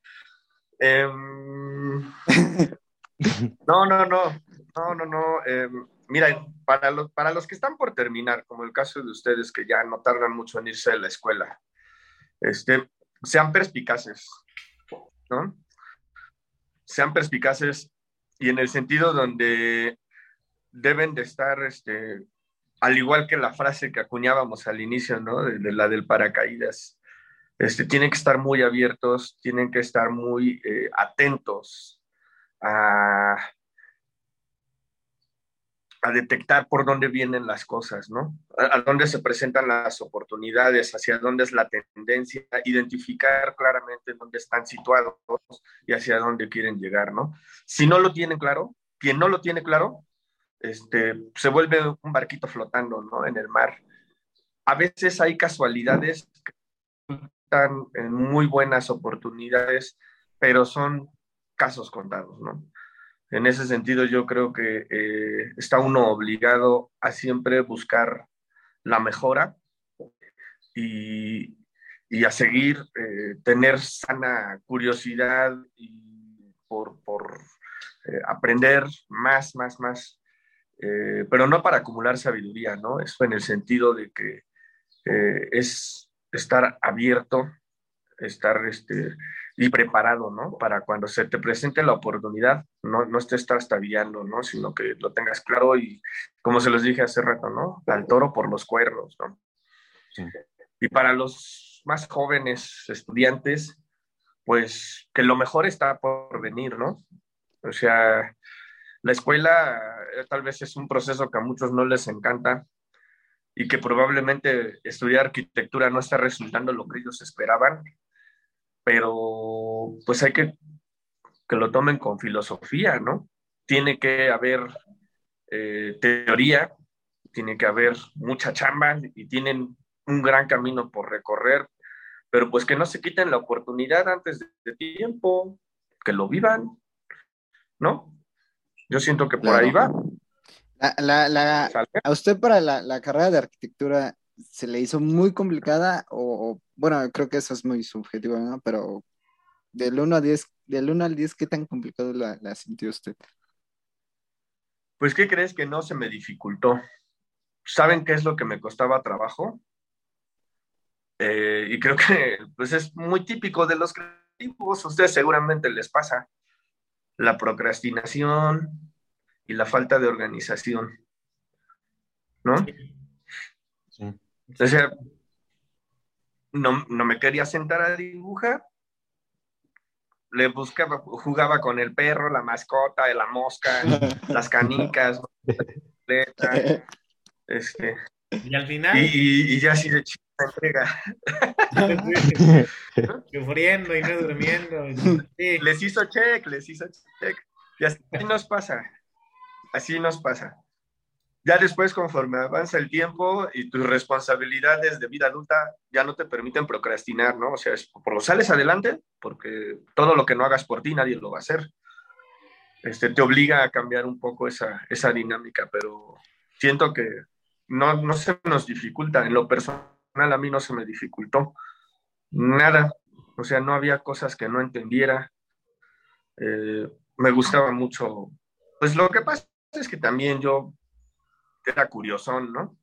Em, no, no, no, no, no, no. Em, mira, para los, para los que están por terminar, como el caso de ustedes que ya no tardan mucho en irse de la escuela, este, sean perspicaces, ¿no? Sean perspicaces y en el sentido donde deben de estar, este, al igual que la frase que acuñábamos al inicio, ¿no? De, la del paracaídas, este, tienen que estar muy abiertos, tienen que estar muy eh, atentos a, a detectar por dónde vienen las cosas, ¿no? A, dónde se presentan las oportunidades, hacia dónde es la tendencia, identificar claramente dónde están situados y hacia dónde quieren llegar, ¿no? Si no lo tienen claro, quien no lo tiene claro, este, se vuelve un barquito flotando, ¿no? En el mar. A veces hay casualidades que están en muy buenas oportunidades, pero son casos contados, ¿no? En ese sentido, yo creo que eh, está uno obligado a siempre buscar la mejora y, a seguir, eh, tener sana curiosidad y por, eh, aprender más, más, más, pero no para acumular sabiduría, ¿no? Eso en el sentido de que es estar abierto, estar este, y preparado, ¿no? Para cuando se te presente la oportunidad, no, no estés trastabillando, ¿no? Sino que lo tengas claro y, como se los dije hace rato, ¿no? Al toro por los cuernos, ¿no? Y para los más jóvenes estudiantes, pues que lo mejor está por venir, ¿no? O sea, la escuela eh, tal vez es un proceso que a muchos no les encanta, y que probablemente estudiar arquitectura no está resultando lo que ellos esperaban, pero pues hay que que lo tomen con filosofía, ¿no? Tiene que haber eh, teoría, tiene que haber mucha chamba y tienen un gran camino por recorrer, pero pues que no se quiten la oportunidad antes de, tiempo, que lo vivan, ¿no? Yo siento que por ahí va. ¿A usted para la, carrera de arquitectura se le hizo muy complicada o, bueno, creo que eso es muy subjetivo, ¿no? Pero del 1 a 10, del 1 al 10, ¿qué tan complicado la, la sintió usted? Pues, ¿qué crees que no se me dificultó? ¿Saben qué es lo que me costaba trabajo? Eh, y creo que pues es muy típico de los creativos, a ustedes seguramente les pasa la procrastinación y la falta de organización, ¿no? Sí. Sea, no, no, me quería sentar a dibujar, le buscaba, jugaba con el perro, la mascota, la mosca, las canicas, este, y al final. Y, ya así de chica entrega. Sufriendo y no durmiendo. Les hizo check, les hizo check. Y así nos pasa. Así nos pasa. Ya después, conforme avanza el tiempo y tus responsabilidades de vida adulta ya no te permiten procrastinar, ¿no? O sea, es, por lo sales adelante, porque todo lo que no hagas por ti nadie lo va a hacer. Este, te obliga a cambiar un poco esa, esa dinámica, pero siento que no, no se nos dificulta. En lo personal, a mí no se me dificultó nada. O sea, no había cosas que no entendiera. Eh, me gustaba mucho. Pues lo que pasa es que también yo era curiosón, ¿no?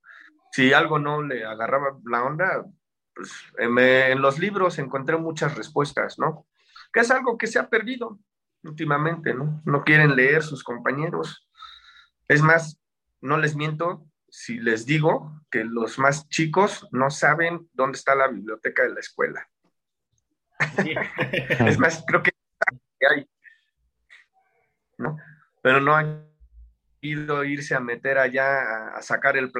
Si algo no le agarraba la onda, pues en los libros encontré muchas respuestas, ¿no? Que es algo que se ha perdido últimamente, ¿no? No quieren leer sus compañeros. Es más, no les miento si les digo que los más chicos no saben dónde está la biblioteca de la escuela. es más, creo que hay, ¿no? Pero no hay irse a meter allá a, sacar el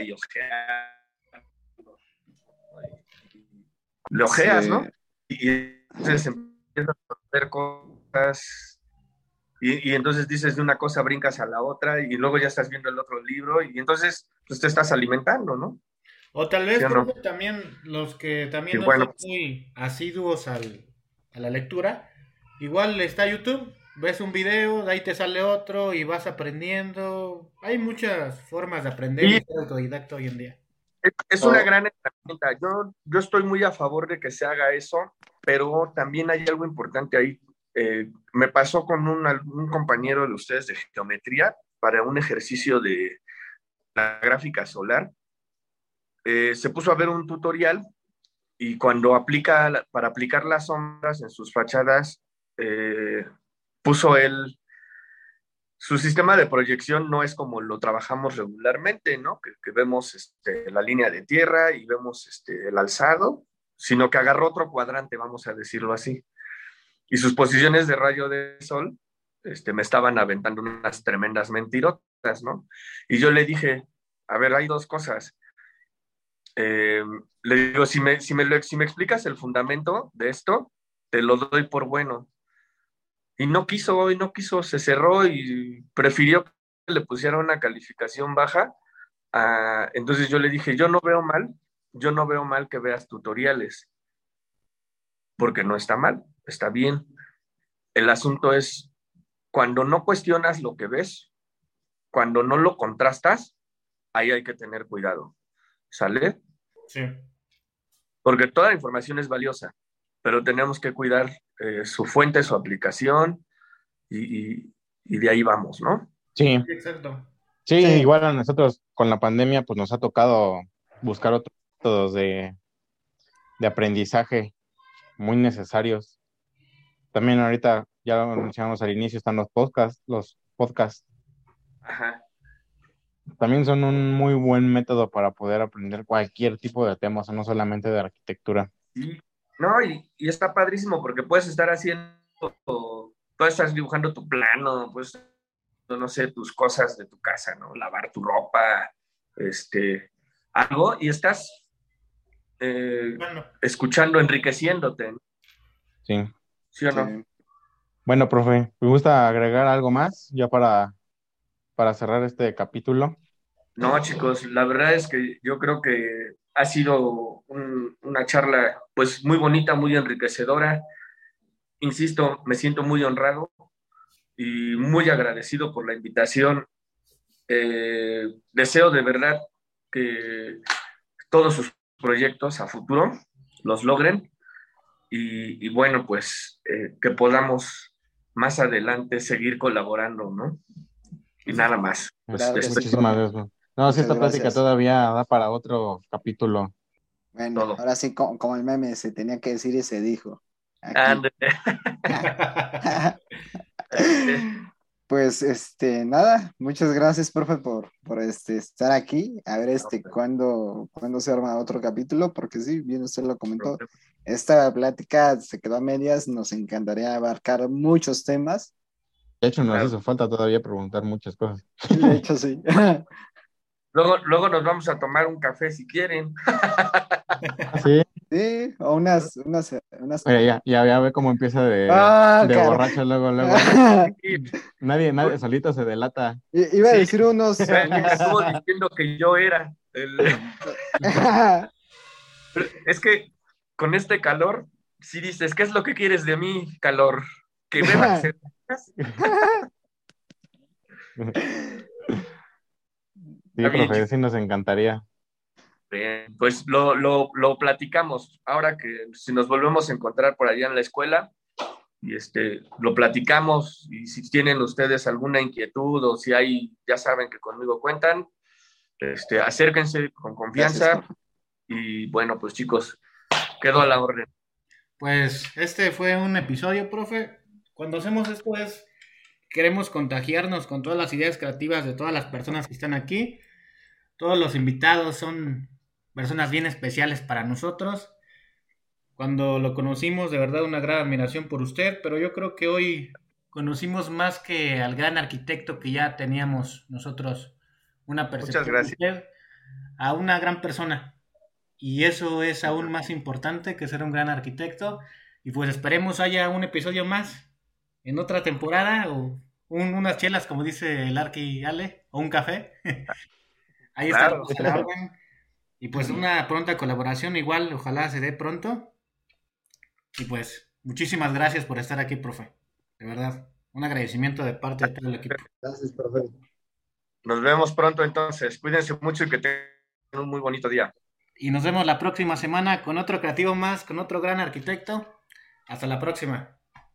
y ojear. Le ojeas, ¿no? Y entonces empiezas a ver cosas y, y, entonces dices de una cosa brincas a la otra y luego ya estás viendo el otro libro y entonces pues te estás alimentando, ¿no? O tal vez también los que también no son muy asiduos al, a la lectura, igual está YouTube, ves un video, de ahí te sale otro y vas aprendiendo. Hay muchas formas de aprender y ser autodidacta hoy en día. Es, una oh. gran herramienta. Yo, yo estoy muy a favor de que se haga eso, pero también hay algo importante ahí. Eh, me pasó con un, un, compañero de ustedes de geometría para un ejercicio de la gráfica solar. Eh, se puso a ver un tutorial y cuando aplica, para aplicar las sombras en sus fachadas, eh, puso él, su sistema de proyección no es como lo trabajamos regularmente, ¿no? Que, vemos este, la línea de tierra y vemos este, el alzado, sino que agarró otro cuadrante, vamos a decirlo así. Y sus posiciones de rayo de sol este, me estaban aventando unas tremendas mentirotas, ¿no? Y yo le dije, a ver, hay dos cosas. Eh, le digo, si me, si, me, si me explicas el fundamento de esto, te lo doy por bueno y no quiso, y no quiso, se cerró y prefirió que le pusiera una calificación baja. entonces yo le dije, yo no veo mal, yo no veo mal que veas tutoriales, porque no está mal, está bien. El asunto es, cuando no cuestionas lo que ves, cuando no lo contrastas, ahí hay que tener cuidado. ¿Sale? Sí. Porque toda la información es valiosa pero tenemos que cuidar eh, su fuente, su aplicación y, de ahí vamos, ¿no? Sí. Exacto. Sí, igual a nosotros con la pandemia pues nos ha tocado buscar otros métodos de, aprendizaje muy necesarios. También ahorita, ya lo mencionamos al inicio, están los podcasts, los podcasts. Ajá. También son un muy buen método para poder aprender cualquier tipo de temas, no solamente de arquitectura. Sí, no, y, está padrísimo porque puedes estar haciendo, puedes estar dibujando tu plano, puedes no sé, tus cosas de tu casa, ¿no? Lavar tu ropa, este, algo, y estás eh, escuchando, enriqueciéndote. Sí. ¿Sí o no? Bueno, profe, ¿me gusta agregar algo más ya para, para cerrar este capítulo? No, chicos, la verdad es que yo creo que ha sido una charla pues muy bonita, muy enriquecedora. Insisto, me siento muy honrado y muy agradecido por la invitación. Eh, deseo de verdad que todos sus proyectos a futuro los logren y, bueno, pues eh, que podamos más adelante seguir colaborando, ¿no? Y nada más. Pues, Muchísimas gracias. No, si esta plática todavía da para otro capítulo. Bueno, ahora sí, como, el meme, se tenía que decir y se dijo. pues este, nada, muchas gracias, profe, por, por este, estar aquí. A ver este cuándo, cuándo se arma otro capítulo, porque sí, bien usted lo comentó. Esta plática se quedó a medias, nos encantaría abarcar muchos temas. De hecho, nos hace falta todavía preguntar muchas cosas. De hecho, sí. Luego, luego nos vamos a tomar un café si quieren. Sí. Sí, o unas, unas, unas... Oye, ya, ya, ya ve cómo empieza de, ah, de borracho luego, luego. nadie, nadie solito se delata. iba a decir unos. Estuvo diciendo que yo era. El... es que con este calor, si dices, ¿qué es lo que quieres de mí, calor? Que bebas Sí, profe, sí nos encantaría. Bien, pues lo, lo, lo, platicamos. Ahora que si nos volvemos a encontrar por allá en la escuela, y este, lo platicamos, y si tienen ustedes alguna inquietud o si hay, ya saben que conmigo cuentan, este, acérquense con confianza. y bueno, pues chicos, quedo a la orden. Pues este fue un episodio, profe. Cuando hacemos esto es queremos contagiarnos con todas las ideas creativas de todas las personas que están aquí. Todos los invitados son personas bien especiales para nosotros. Cuando lo conocimos, de verdad una gran admiración por usted, pero yo creo que hoy conocimos más que al gran arquitecto que ya teníamos nosotros una percepción Muchas gracias. a una gran persona. Y eso es aún más importante que ser un gran arquitecto. Y pues esperemos haya un episodio más en otra temporada o unas chelas, como dice el Arqui Ale, o un café. Ahí está. Y pues una pronta colaboración, igual, ojalá se dé pronto. Y pues, muchísimas gracias por estar aquí, profe. De verdad, un agradecimiento de parte de todo el equipo. Gracias, profe. Nos vemos pronto entonces. Cuídense mucho y que tengan un muy bonito día. Y nos vemos la próxima semana con otro creativo más, con otro gran arquitecto. Hasta la próxima.